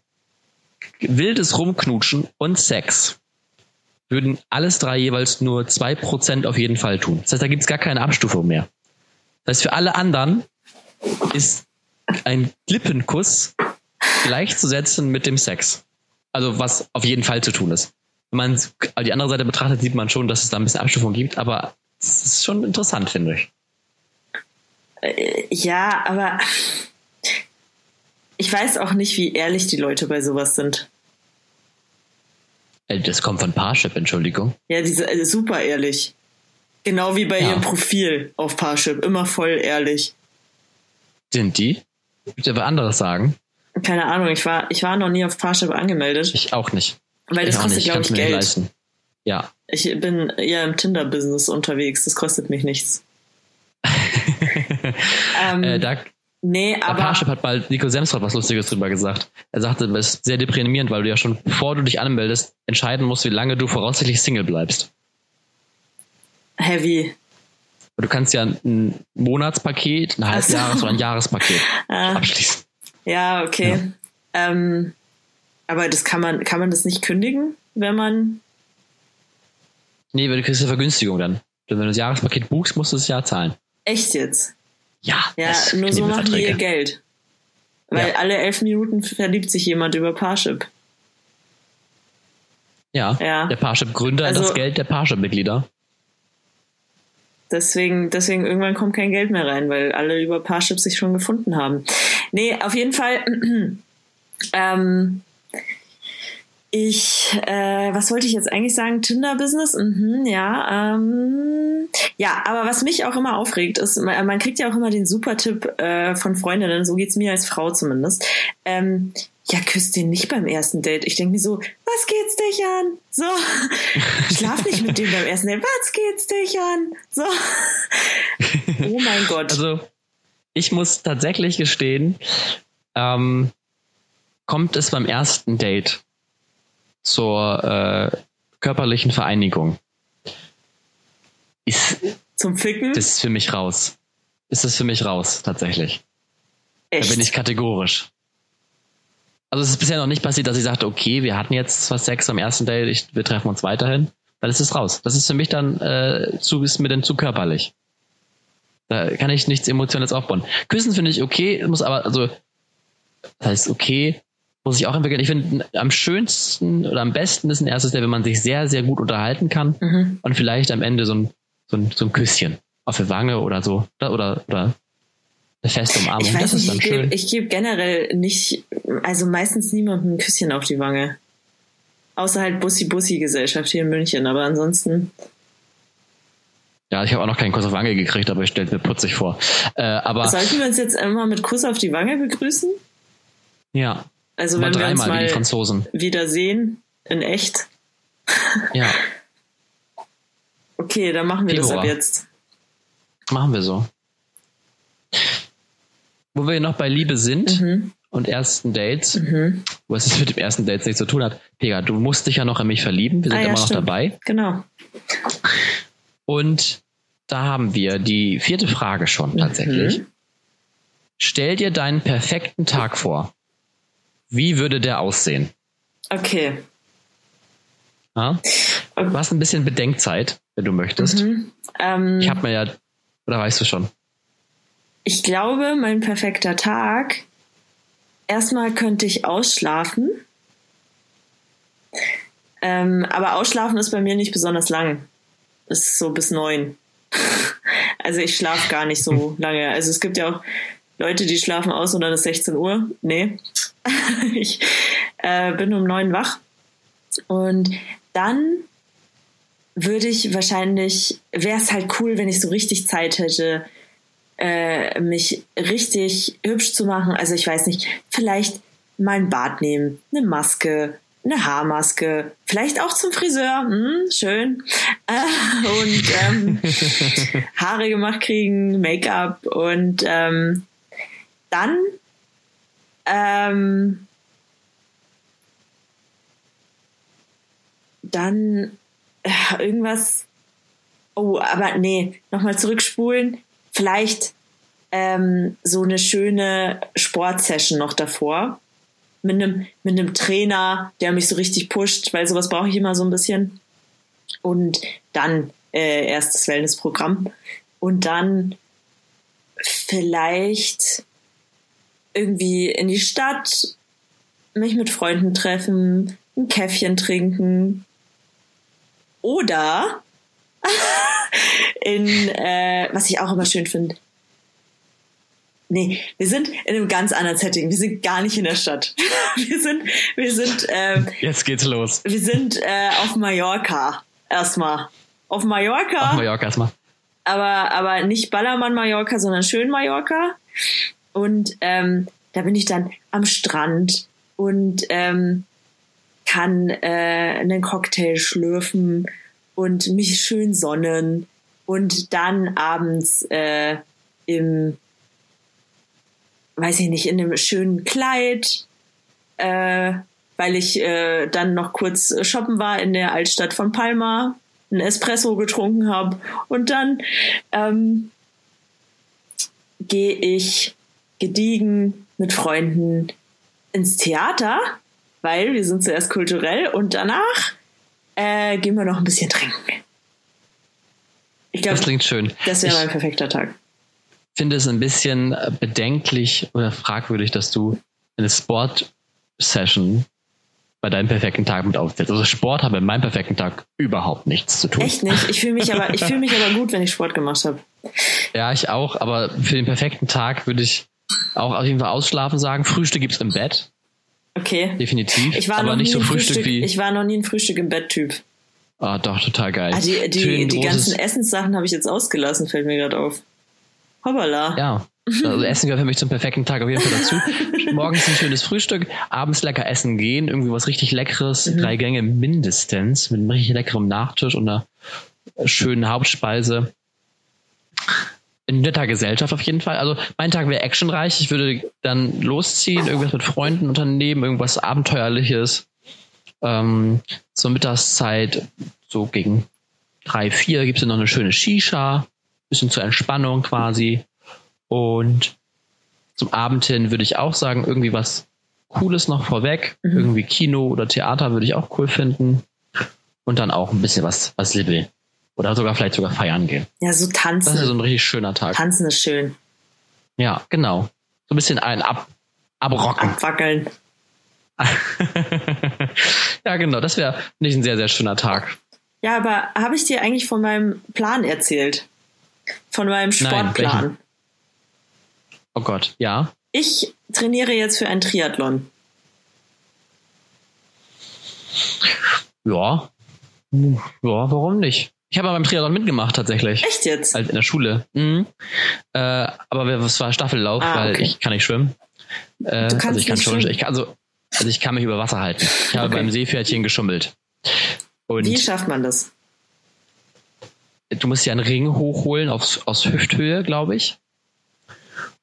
wildes Rumknutschen und Sex würden alles drei jeweils nur zwei Prozent auf jeden Fall tun. Das heißt, da gibt's gar keine Abstufung mehr. Das heißt, für alle anderen ist ein Lippenkuss gleichzusetzen mit dem Sex. Also was auf jeden Fall zu tun ist. Wenn man die andere Seite betrachtet, sieht man schon, dass es da ein bisschen Abstufung gibt, aber es ist schon interessant, finde ich. Äh, Ja, aber ich weiß auch nicht, wie ehrlich die Leute bei sowas sind. Äh, Das kommt von Parship, Entschuldigung. Ja, diese also super ehrlich. Genau wie bei Ja. ihrem Profil auf Parship, immer voll ehrlich. Sind die? Bitte aber anderes sagen. Keine Ahnung, ich war, ich war noch nie auf Parship angemeldet, Ich auch nicht. weil das ich kostet, glaube ich, Geld. leisten. Ja. Ich bin eher im Tinder-Business unterwegs, das kostet mich nichts. Ähm, Äh, da, nee, aber Parship hat mal Nico Semsrott was Lustiges drüber gesagt. Er sagte, es ist sehr deprimierend, weil du ja schon, bevor du dich anmeldest, entscheiden musst, wie lange du voraussichtlich Single bleibst. heavy. Du kannst ja ein Monatspaket, ein. Halbjahres- oder ein Jahrespaket Ah, abschließen. ja, okay. Ähm, aber das kann man, kann man das nicht kündigen, wenn man. Nee, weil du kriegst eine Vergünstigung dann. Denn wenn du das Jahrespaket buchst, musst du das Jahr zahlen. Echt jetzt? Ja, Ja, nur so machen die ihr Geld. Weil Ja. alle elf Minuten verliebt sich jemand über Parship. Ja, Ja. der Parship-Gründer Also- das Geld der Parship-Mitglieder. Deswegen, deswegen irgendwann kommt kein Geld mehr rein, weil alle über Parship sich schon gefunden haben. Nee, auf jeden Fall. ähm, ich, äh, was wollte ich jetzt eigentlich sagen? Tinder-Business? Mhm, ja, ähm, ja, aber was mich auch immer aufregt, ist, man, man kriegt ja auch immer den Super-Tipp äh, von Freundinnen, so geht's mir als Frau zumindest. Ähm, ja, küsst den nicht beim ersten Date. Ich denke mir so, was geht's dich an? So, schlaf nicht mit dem beim ersten Date. Was geht's dich an? So. Oh mein Gott. Also, ich muss tatsächlich gestehen, ähm, kommt es beim ersten Date zur äh, körperlichen Vereinigung, ist Zum Ficken? das für mich raus. Ist das für mich raus, tatsächlich. Echt? Da bin ich kategorisch. Also es ist bisher noch nicht passiert, dass ich sagte, okay, wir hatten jetzt zwar Sex am ersten Date, ich, wir treffen uns weiterhin. Dann ist es raus. Das ist für mich dann äh, zu, ist mir dann zu körperlich. Da kann ich nichts Emotionales aufbauen. Küssen finde ich okay, muss aber, also, das heißt okay, muss ich auch entwickeln. Ich finde, am schönsten oder am besten ist ein erstes Date, wenn man sich sehr, sehr gut unterhalten kann mhm. und vielleicht am Ende so ein, so ein, so ein Küsschen auf der Wange oder so. Oder, oder, oder eine feste Umarmung. Ich weiß das ist nicht, dann ich schön. gebe ich geb generell nicht, also meistens niemandem ein Küsschen auf die Wange. Außer halt Bussi-Bussi-Gesellschaft hier in München, aber ansonsten. Ja, ich habe auch noch keinen Kuss auf Wange gekriegt, aber ich stelle mir putzig vor. Äh, aber Sollten wir uns jetzt immer mit Kuss auf die Wange begrüßen? ja, Also mal wenn wir uns dreimal wie die mal Franzosen. wieder sehen, in echt. Ja, Okay, dann machen wir das Februar. ab jetzt. machen wir so. Wo wir noch bei Liebe sind Mhm. und ersten Dates, Mhm. wo es mit dem ersten Dates nichts zu tun hat. Pega, du musst dich ja noch in mich verlieben. Wir sind Ah, ja, immer noch stimmt. dabei. Genau. Und da haben wir die vierte Frage schon tatsächlich. Mhm. Stell dir deinen perfekten Tag vor. Wie würde der aussehen? Okay. Ja? Du hast ein bisschen Bedenkzeit, wenn du möchtest. Mhm. Ähm, Ich habe mir ja, oder weißt du schon? Ich glaube, mein perfekter Tag. Erstmal könnte ich ausschlafen. Ähm, aber ausschlafen ist bei mir nicht besonders lang. Ist so bis neun. also ich schlafe gar nicht so lange. Also es gibt ja auch Leute, die schlafen aus und dann ist 16 Uhr. Nee. ich äh, bin um neun wach. Und dann würde ich wahrscheinlich, wäre es halt cool, wenn ich so richtig Zeit hätte, äh, mich richtig hübsch zu machen. Also ich weiß nicht, vielleicht mal ein Bad nehmen, eine Maske, eine Haarmaske, vielleicht auch zum Friseur, hm, schön. Äh, und ähm, Haare gemacht kriegen, Make-up und ähm, dann ähm, dann äh, irgendwas. Oh, aber nee, nochmal zurückspulen. Vielleicht ähm, so eine schöne Sportsession noch davor. Mit einem, mit einem Trainer, der mich so richtig pusht, weil sowas brauche ich immer so ein bisschen. Und dann äh, erst das Wellnessprogramm. Und dann vielleicht irgendwie in die Stadt, mich mit Freunden treffen, ein Käffchen trinken. Oder in, äh, was ich auch immer schön finde. Nee, wir sind in einem ganz anderen Setting. Wir sind gar nicht in der Stadt. Wir sind, wir sind, ähm, Jetzt geht's los. wir sind äh, auf Mallorca erstmal. Auf Mallorca, Auf Mallorca erstmal. aber, aber nicht Ballermann Mallorca, sondern schön Mallorca. Und ähm, da bin ich dann am Strand und ähm, kann äh, einen Cocktail schlürfen und mich schön sonnen und dann abends äh, im, weiß ich nicht, in einem schönen Kleid, äh, weil ich äh, dann noch kurz shoppen war in der Altstadt von Palma, einen Espresso getrunken habe und dann ähm, gehe ich gediegen mit Freunden ins Theater, weil wir sind zuerst kulturell und danach äh, gehen wir noch ein bisschen trinken. Ich glaube, Das klingt schön. das wäre Ich- mein perfekter Tag. finde es ein bisschen äh, bedenklich oder fragwürdig, dass du eine Sport-Session bei deinem perfekten Tag mit aufsetzt. Also Sport hat mit meinem perfekten Tag überhaupt nichts zu tun. Echt nicht. Ich fühle mich aber, ich fühle mich aber gut, wenn ich Sport gemacht habe. Ja, ich auch, aber für den perfekten Tag würde ich auch auf jeden Fall ausschlafen sagen. Frühstück gibt's im Bett, Okay. definitiv. Ich war aber noch nicht nie so ein Frühstück, Frühstück, wie. ich war noch nie ein Frühstück im Bett-Typ. Ah, doch, total geil. Ah, die die, Schön die großes- ganzen Essenssachen habe ich jetzt ausgelassen, fällt mir gerade auf. Hoppala. Ja. Also Essen gehört für mich zum perfekten Tag auf jeden Fall dazu. Morgens ein schönes Frühstück, abends lecker essen gehen, irgendwie was richtig Leckeres, Mhm. drei Gänge mindestens, mit einem richtig leckerem Nachtisch und einer schönen Hauptspeise. In netter Gesellschaft auf jeden Fall. Also mein Tag wäre actionreich. Ich würde dann losziehen, irgendwas mit Freunden unternehmen, irgendwas Abenteuerliches. Ähm, zur Mittagszeit, so gegen drei, vier, gibt es noch eine schöne Shisha, bisschen zur Entspannung quasi. Und zum Abend hin würde ich auch sagen, irgendwie was Cooles noch vorweg. Mhm. Irgendwie Kino oder Theater würde ich auch cool finden. Und dann auch ein bisschen was, was libbeln. Oder sogar vielleicht sogar feiern gehen. Ja, so Das tanzen. ist so ein richtig schöner Tag. Tanzen ist schön. Ja, genau. So ein bisschen ein Ab abrocken. Abwackeln. ja, genau. Das wäre nicht ein sehr, sehr schöner Tag. Ja, aber habe ich dir eigentlich von meinem Plan erzählt? Von meinem Sportplan. welchen? Oh Gott, ja. ich trainiere jetzt für ein Triathlon. Ja. Ja, warum nicht? Ich habe beim Triathlon mitgemacht tatsächlich. Echt jetzt? Halt in der Schule. Mhm. Äh, aber es war Staffellauf, Ah, weil okay. ich kann nicht schwimmen. Äh, Du kannst also ich kann nicht schon, schwimmen? ich kann, also, also ich kann mich über Wasser halten. Ich habe Okay. beim Seepferdchen geschummelt. Und Wie schafft man das? du musst ja einen Ring hochholen aus, aus Hüfthöhe, glaube ich.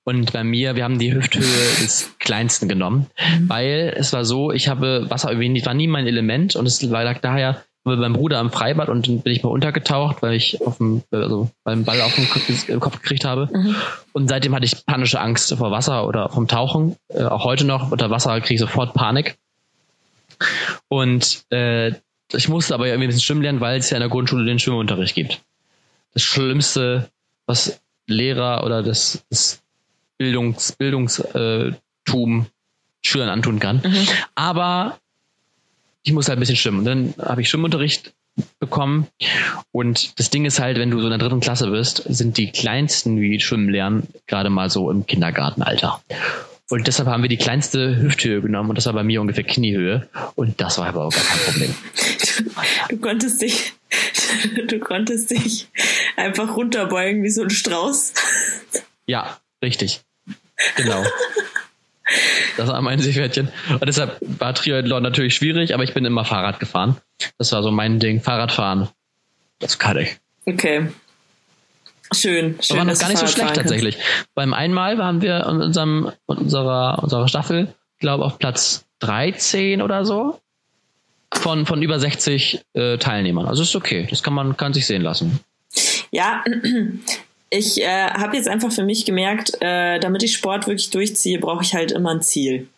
Und bei mir, wir haben die Hüfthöhe des Kleinsten genommen, Mhm. weil es war so, ich habe Wasser irgendwie, war nie mein Element und es war lag daher war beim Bruder am Freibad und dann bin ich mal untergetaucht, weil ich auf dem, also beim Ball auf den Kopf, äh, Kopf gekriegt habe. Mhm. Und seitdem hatte ich panische Angst vor Wasser oder vom Tauchen. Äh, auch heute noch unter Wasser kriege ich sofort Panik. Und äh, ich musste aber irgendwie ein bisschen schwimmen lernen, weil es ja in der Grundschule den Schwimmunterricht gibt. Das Schlimmste, was Lehrer oder das, das Bildungs, Bildungstum Schülern antun kann. Mhm. Aber ich muss halt ein bisschen schwimmen. Und dann habe ich Schwimmunterricht bekommen. Und das Ding ist halt, wenn du so in der dritten Klasse bist, sind die kleinsten, die schwimmen lernen, gerade mal so im Kindergartenalter. Und deshalb haben wir die kleinste Hüfthöhe genommen und das war bei mir ungefähr Kniehöhe. Und das war aber auch gar kein Problem. Du konntest dich, du konntest dich einfach runterbeugen wie so ein Strauß. Ja, richtig. Genau. Das war mein Seepferdchen. Und deshalb war Triathlon natürlich schwierig, aber ich bin immer Fahrrad gefahren. Das war so mein Ding. Fahrradfahren. Das kann ich. Okay. Schön. Schön, war noch gar nicht so schlecht kannst. tatsächlich. Beim einmal waren wir in unserem, unserer, unserer Staffel, glaube auf Platz 13 oder so. Von, von über 60 äh, Teilnehmern. Also ist okay. Das kann man, kann sich sehen lassen. Ja, ich äh, habe jetzt einfach für mich gemerkt, äh, damit ich Sport wirklich durchziehe, brauche ich halt immer ein Ziel.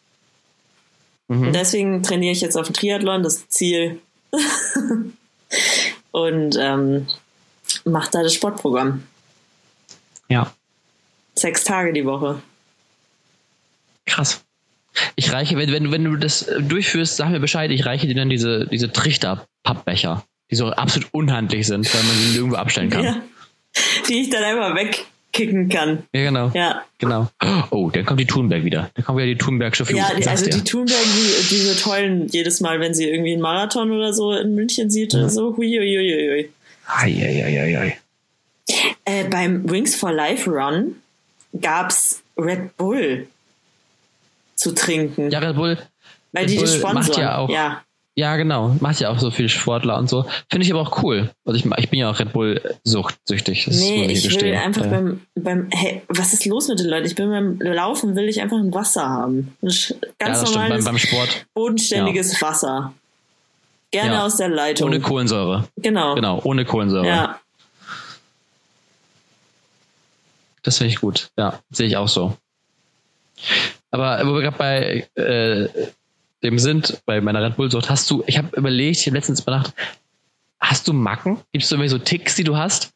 Mhm. Und deswegen trainiere ich jetzt auf dem Triathlon, das Ziel. und ähm, mache da das Sportprogramm. Ja. Sechs Tage die Woche. Krass. Ich reiche, wenn, wenn, wenn du das durchführst, sag mir Bescheid, ich reiche dir dann diese, diese Trichter-Pappbecher, die so absolut unhandlich sind, weil man sie irgendwo abstellen kann. Ja. Die ich dann einfach wegkicken kann. Ja, genau. Ja. Genau. Oh, dann kommt die Thunberg wieder. Dann kommt wieder die Thunbergsche Führung. Ja, die, also die Thunberg, die, diese tollen, jedes Mal, wenn sie irgendwie einen Marathon oder so in München sieht ja. oder so, huiuiuiui. Eieieiei. Äh, beim Wings for Life Run gab's Red Bull zu trinken. Ja, Red Bull. Weil Red die Bull das sponsoren. Macht ja auch. Ja. Ja, genau. Macht ja auch so viel Sportler und so. Finde ich aber auch cool. Also ich, ich bin ja auch Red Bull suchtsüchtig. Das nee, ich gestehen. will einfach ja. beim, beim, hey, was ist los mit den Leuten? Ich bin beim Laufen, will ich einfach ein Wasser haben. Ein ganz ja, normales, beim, beim Sport. bodenständiges ja. Wasser. Gerne ja. aus der Leitung. Ohne Kohlensäure. Genau. Genau, ohne Kohlensäure. Ja. Das finde ich gut. Ja, sehe ich auch so. Aber wo wir gerade bei äh, dem sind, bei meiner Red Bull-Sucht, hast du, ich habe überlegt, ich habe letztens überdacht, hast du Macken? Gibt es irgendwelche so Ticks, die du hast?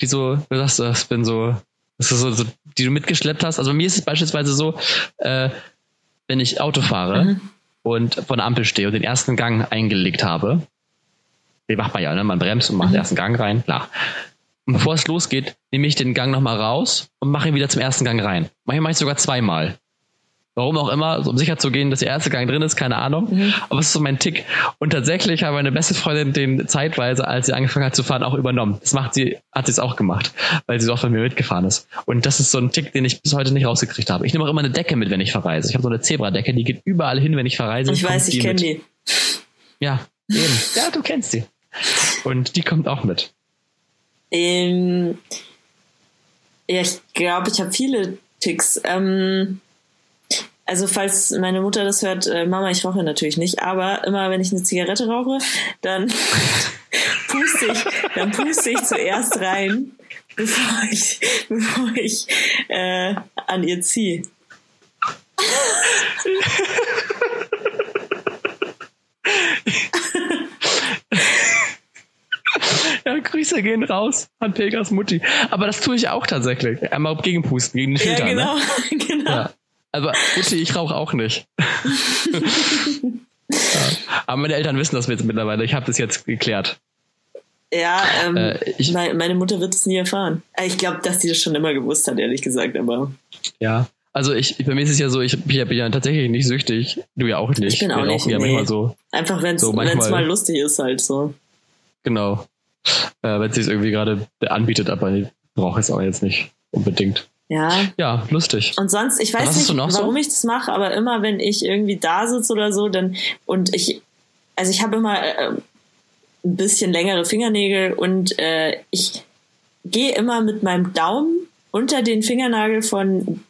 Die so, du sagst, das bin so, das ist so, so, die du mitgeschleppt hast. Also bei mir ist es beispielsweise so, äh, wenn ich Auto fahre mhm. und vor der Ampel stehe und den ersten Gang eingelegt habe, den macht man ja, ne? Man bremst und macht mhm. den ersten Gang rein, klar. Und bevor es losgeht, nehme ich den Gang nochmal raus und mache ihn wieder zum ersten Gang rein. Manchmal mache ich sogar zweimal. Warum auch immer, so um sicher zu gehen, dass der erste Gang drin ist, keine Ahnung. Mhm. Aber es ist so mein Tick. Und tatsächlich habe meine beste Freundin den zeitweise, als sie angefangen hat zu fahren, auch übernommen. Das macht sie, hat sie es auch gemacht, weil sie so oft bei mir mitgefahren ist. Und das ist so ein Tick, den ich bis heute nicht rausgekriegt habe. Ich nehme auch immer eine Decke mit, wenn ich verreise. Ich habe so eine Zebradecke, die geht überall hin, wenn ich verreise. Ich weiß, ich kenne die. Ja, eben. Ja, du kennst die. Und die kommt auch mit. Ähm, ja, ich glaube, ich habe viele Ticks. Ähm, also falls meine Mutter das hört, äh, Mama, ich rauche natürlich nicht, aber immer wenn ich eine Zigarette rauche, dann puste ich, dann puste ich zuerst rein, bevor ich, bevor ich äh, an ihr ziehe. Ja, Grüße gehen raus an Pegas Mutti. Aber das tue ich auch tatsächlich. Einmal gegenpusten, gegen den Filter. Ja, genau. Ne? genau. Ja. Aber Mutti, ich rauche auch nicht. ja. Aber meine Eltern wissen das jetzt mittlerweile. Ich habe das jetzt geklärt. Ja, ähm, äh, ich, meine Mutter wird es nie erfahren. Äh, ich glaube, dass sie das schon immer gewusst hat, ehrlich gesagt, aber. Ja, also ich, bei mir ist es ja so, ich, ich bin ja tatsächlich nicht süchtig. Du ja auch nicht. Ich bin auch Wir nicht. Ja nee. so, Einfach wenn es so mal lustig ist, halt so. Genau. Äh, wenn es sich irgendwie gerade anbietet, aber ich brauche es auch jetzt nicht unbedingt. Ja. Ja, lustig. Und sonst, ich weiß nicht, warum so? ich das mache, aber immer wenn ich irgendwie da sitze oder so, dann und ich, also ich habe immer äh, ein bisschen längere Fingernägel und äh, ich gehe immer mit meinem Daumen unter den Fingernagel von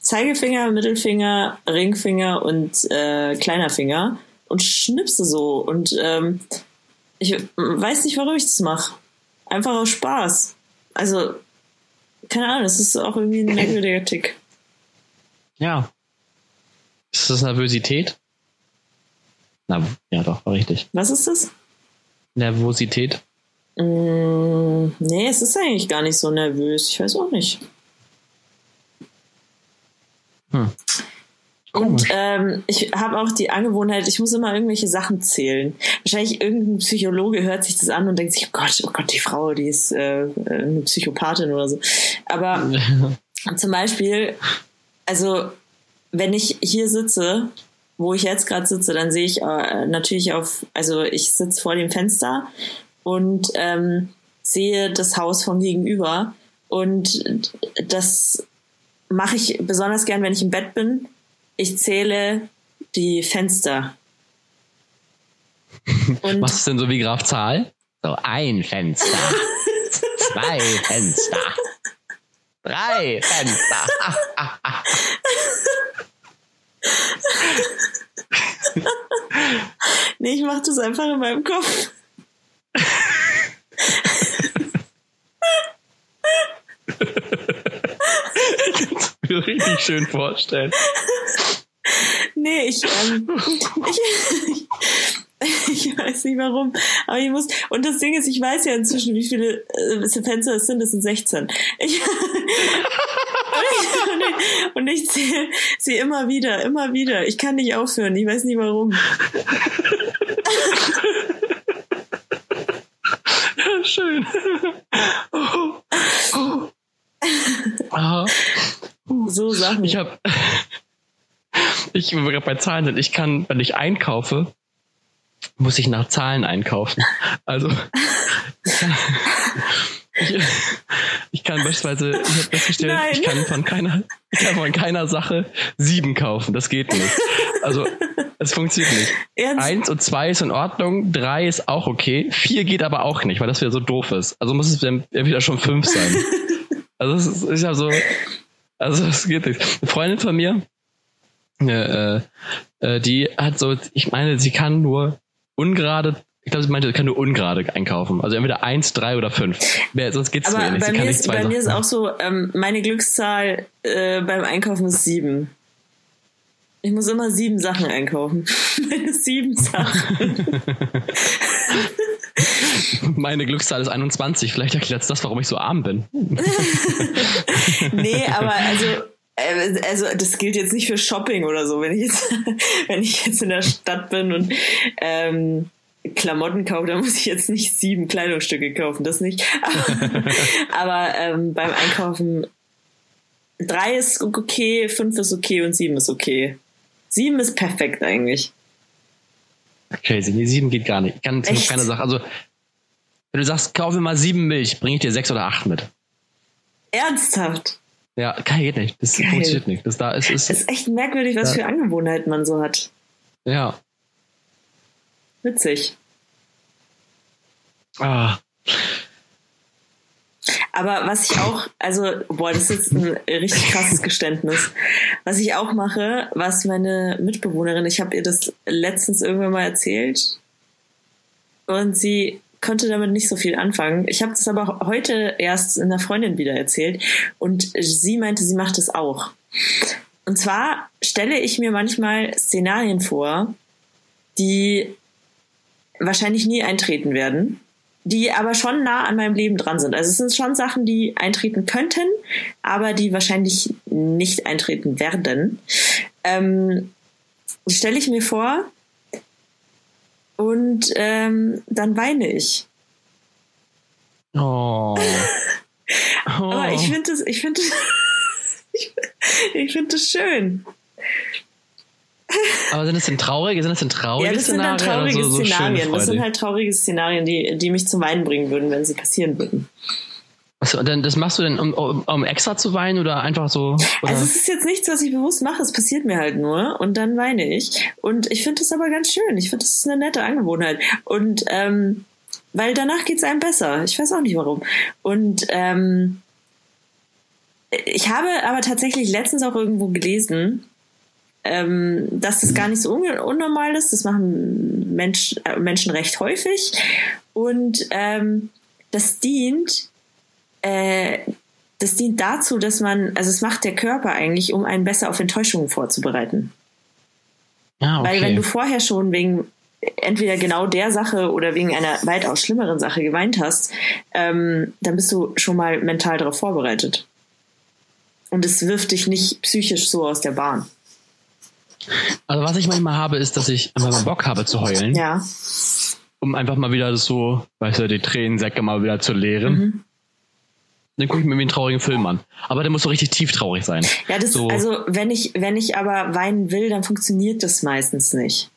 Zeigefinger, Mittelfinger, Ringfinger und äh, kleiner Finger und schnipse so und ähm, ich weiß nicht, warum ich das mache. Einfach aus Spaß. Also keine Ahnung, es ist auch irgendwie ein merkwürdiger Tick. Ja. Ist das Nervosität? Na, ja, doch, war richtig. Was ist das? Nervosität. Mm, nee, es ist eigentlich gar nicht so nervös. Ich weiß auch nicht. Hm. Und ähm, ich habe auch die Angewohnheit, ich muss immer irgendwelche Sachen zählen. Wahrscheinlich irgendein Psychologe hört sich das an und denkt sich, oh Gott, oh Gott, die Frau, die ist äh, eine Psychopathin oder so. Aber zum Beispiel, also wenn ich hier sitze, wo ich jetzt gerade sitze, dann sehe ich äh, natürlich auf, also ich sitze vor dem Fenster und ähm, sehe das Haus vom Gegenüber. Und das mache ich besonders gern, wenn ich im Bett bin, ich zähle die Fenster. Und du es denn so wie Graf Zahl? So ein Fenster, zwei Fenster, drei Fenster. nee, ich mach das einfach in meinem Kopf. mir richtig schön vorstellen. Nee, ich, ähm, ich, ich weiß nicht warum, aber ich muss, und das Ding ist, ich weiß ja inzwischen, wie viele äh, Fenster es sind, das sind 16. Ich, und ich, zähle sie immer wieder, immer wieder. Ich kann nicht aufhören, ich weiß nicht warum. Ja, schön. Oh. Oh. Aha. So Sachen. Ich habe, ich, gerade bei Zahlen sind, ich kann, wenn ich einkaufe, muss ich nach Zahlen einkaufen. Also ich, ich kann beispielsweise, ich habe festgestellt, Nein. ich kann von keiner, ich kann von keiner Sache sieben kaufen. Das geht nicht. Also es funktioniert nicht. Ernst? Eins und zwei ist in Ordnung, drei ist auch okay, vier geht aber auch nicht, weil das wieder so doof ist. Also muss es dann wieder schon fünf sein. Also es ist, ist ja so, also es geht nicht. Eine Freundin von mir, äh, äh, die hat so, ich meine, sie kann nur ungerade, ich glaube, sie meinte, sie kann nur ungerade einkaufen. Also entweder eins, drei oder fünf. Mehr, sonst geht's Aber mir nicht. bei mir, ist, bei mir ist auch so, ähm, meine Glückszahl äh, beim Einkaufen ist sieben. Ich muss immer sieben Sachen einkaufen. Meine sieben Sachen. Meine Glückszahl ist 21. Vielleicht erklärt das, warum ich so arm bin. nee, aber also, also das gilt jetzt nicht für Shopping oder so. Wenn ich jetzt, wenn ich jetzt in der Stadt bin und ähm, Klamotten kaufe, dann muss ich jetzt nicht sieben Kleidungsstücke kaufen, das nicht. aber ähm, beim Einkaufen drei ist okay, fünf ist okay und sieben ist okay. Sieben ist perfekt eigentlich. Crazy. Nee, sieben geht gar nicht. Ich kann keine Sache. Also, wenn du sagst, kaufe mal sieben Milch, bringe ich dir sechs oder acht mit. Ernsthaft. Ja, kann, geht nicht. Das Geil. funktioniert nicht. Das da ist, ist, Es ist echt merkwürdig, was Ja. für Angewohnheiten man so hat. ja. Witzig. Ah, Aber was ich auch, also, boah, das ist jetzt ein richtig krasses Geständnis. Was ich auch mache, was meine Mitbewohnerin, ich habe ihr das letztens irgendwann mal erzählt und sie konnte damit nicht so viel anfangen. Ich habe das aber heute erst einer Freundin wieder erzählt und sie meinte, sie macht es auch. Und zwar stelle ich mir manchmal Szenarien vor, die wahrscheinlich nie eintreten werden, die aber schon nah an meinem Leben dran sind. Also es sind schon Sachen, die eintreten könnten, aber die wahrscheinlich nicht eintreten werden. Ähm, stelle ich mir vor und ähm, dann weine ich. oh. oh. Aber ich finde das, ich finde ich, ich finde das schön. Aber sind es denn traurige? Sind es denn traurige Ja, das sind dann Szenarien traurige so, Szenarien. Das sind halt traurige Szenarien, die, die mich zum Weinen bringen würden, wenn sie passieren würden. Achso, dann das machst du denn, um, um, um extra zu weinen oder einfach so? Oder? Also es ist jetzt nichts, was ich bewusst mache, es passiert mir halt nur und dann weine ich. Und ich finde das aber ganz schön. Ich finde, das ist eine nette Angewohnheit. Und ähm, weil danach geht es einem besser. Ich weiß auch nicht warum. Und ähm, ich habe aber tatsächlich letztens auch irgendwo gelesen, ähm, dass das gar nicht so un unnormal ist. Das machen Mensch, äh, Menschen recht häufig. Und ähm, das dient, äh, das dient dazu, dass man, also es macht der Körper eigentlich, um einen besser auf Enttäuschungen vorzubereiten. ah, okay. Weil wenn du vorher schon wegen entweder genau der Sache oder wegen einer weitaus schlimmeren Sache geweint hast, ähm, dann bist du schon mal mental darauf vorbereitet. Und es wirft dich nicht psychisch so aus der Bahn. also was ich manchmal habe, ist, dass ich immer mal Bock habe zu heulen, Ja. um einfach mal wieder so, weißt du, die Tränensäcke mal wieder zu leeren. Mhm. Dann gucke ich mir irgendwie einen traurigen Film an. Aber der muss so richtig tief traurig sein. Ja, das, So. also wenn ich, wenn ich aber weinen will, dann funktioniert das meistens nicht.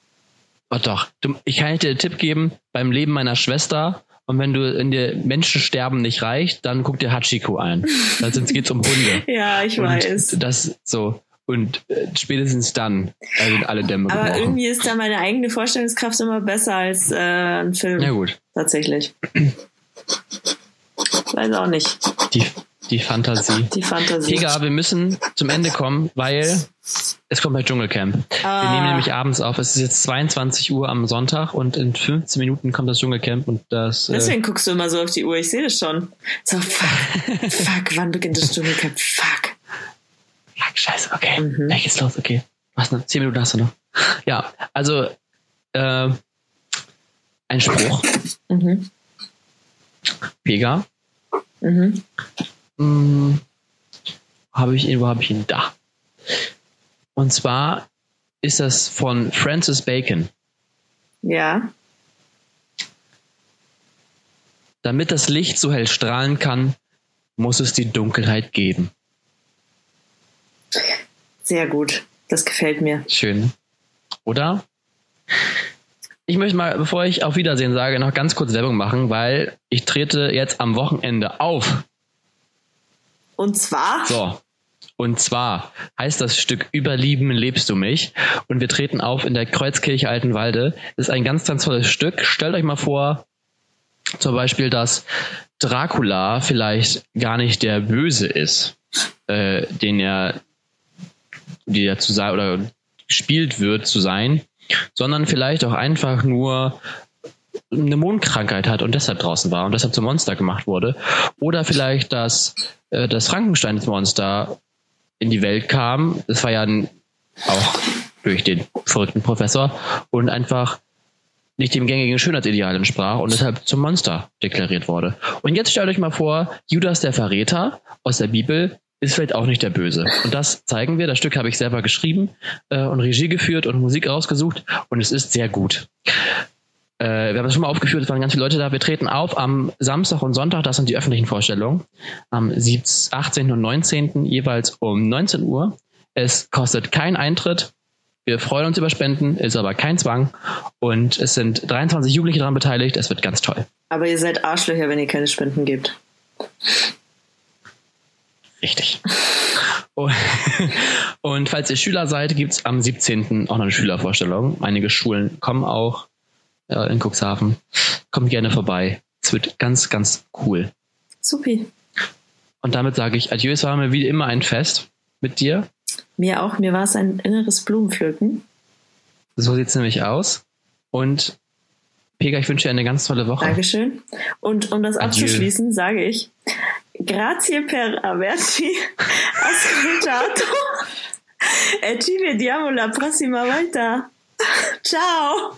Oh doch, du, ich kann dir einen Tipp geben, beim Leben meiner Schwester, und wenn du in dir Menschen sterben nicht reicht, dann guck dir Hachiko ein. Dann geht's um Hunde. Ja, ich weiß. Und das so. Und äh, spätestens dann sind alle Dämme Aber gebrochen. irgendwie ist da meine eigene Vorstellungskraft immer besser als äh, ein Film. Na gut, Tatsächlich. Weiß auch nicht. die, die Fantasie. Die Fantasie. Tiga, wir müssen zum Ende kommen, weil es kommt bei Dschungelcamp. Wir Ah. nehmen nämlich abends auf. Es ist jetzt 22 Uhr am Sonntag und in 15 Minuten kommt das Dschungelcamp und das. Äh, Deswegen guckst du immer so auf die Uhr. Ich sehe das schon. So, fuck. fuck, wann beginnt das Dschungelcamp? Fuck. fuck, scheiße, okay. Mhm. Geht's los, okay. Was noch? Zehn Minuten hast du noch. Ja, also äh, ein Spruch, Mhm. Pega. Mhm. Hm, habe ich ihn, wo habe ich ihn? Da. Und zwar ist das von Francis Bacon. Ja. Damit das Licht so hell strahlen kann, muss es die Dunkelheit geben. Sehr gut. Das gefällt mir. Schön. Oder? Ich möchte mal, bevor ich auf Wiedersehen sage, noch ganz kurz Werbung machen, weil ich trete jetzt am Wochenende auf. Und zwar. So. Und zwar heißt das Stück Überlieben lebst du mich. Und wir treten auf in der Kreuzkirche Altenwalde. Das ist ein ganz, ganz tolles Stück. Stellt euch mal vor, zum Beispiel, dass Dracula vielleicht gar nicht der Böse ist, äh, den er, die er zu sein oder gespielt wird zu sein, sondern vielleicht auch einfach nur eine Mondkrankheit hat und deshalb draußen war und deshalb zum Monster gemacht wurde. Oder vielleicht, dass äh, das Frankensteins-Monster in die Welt kam. Das war ja ein, auch durch den verrückten Professor und einfach nicht dem gängigen Schönheitsideal entsprach und deshalb zum Monster deklariert wurde. Und jetzt stellt euch mal vor, Judas der Verräter aus der Bibel ist vielleicht auch nicht der Böse. Und das zeigen wir. Das Stück habe ich selber geschrieben äh, und Regie geführt und Musik rausgesucht und es ist sehr gut. Äh, wir haben es schon mal aufgeführt, es waren ganz viele Leute da. Wir treten auf am Samstag und Sonntag, das sind die öffentlichen Vorstellungen. Am 17, 18. und 19. jeweils um 19 Uhr. Es kostet keinen Eintritt. Wir freuen uns über Spenden, ist aber kein Zwang. Und es sind 23 Jugendliche daran beteiligt. Es wird ganz toll. Aber ihr seid Arschlöcher, wenn ihr keine Spenden gebt. Richtig. Und, falls ihr Schüler seid, gibt es am 17. auch noch eine Schülervorstellung. Einige Schulen kommen auch äh, in Cuxhaven. Kommt gerne vorbei. Es wird ganz, ganz cool. Supi. Und damit sage ich Adieu. Es war mir wie immer ein Fest mit dir. Mir auch. Mir war es ein inneres Blumenpflücken. So sieht es nämlich aus. Und Pega, ich wünsche dir eine ganz tolle Woche. Dankeschön. Und um das Adieu. abzuschließen, sage ich Grazie per averci ascoltato e ci vediamo la prossima volta. Ciao!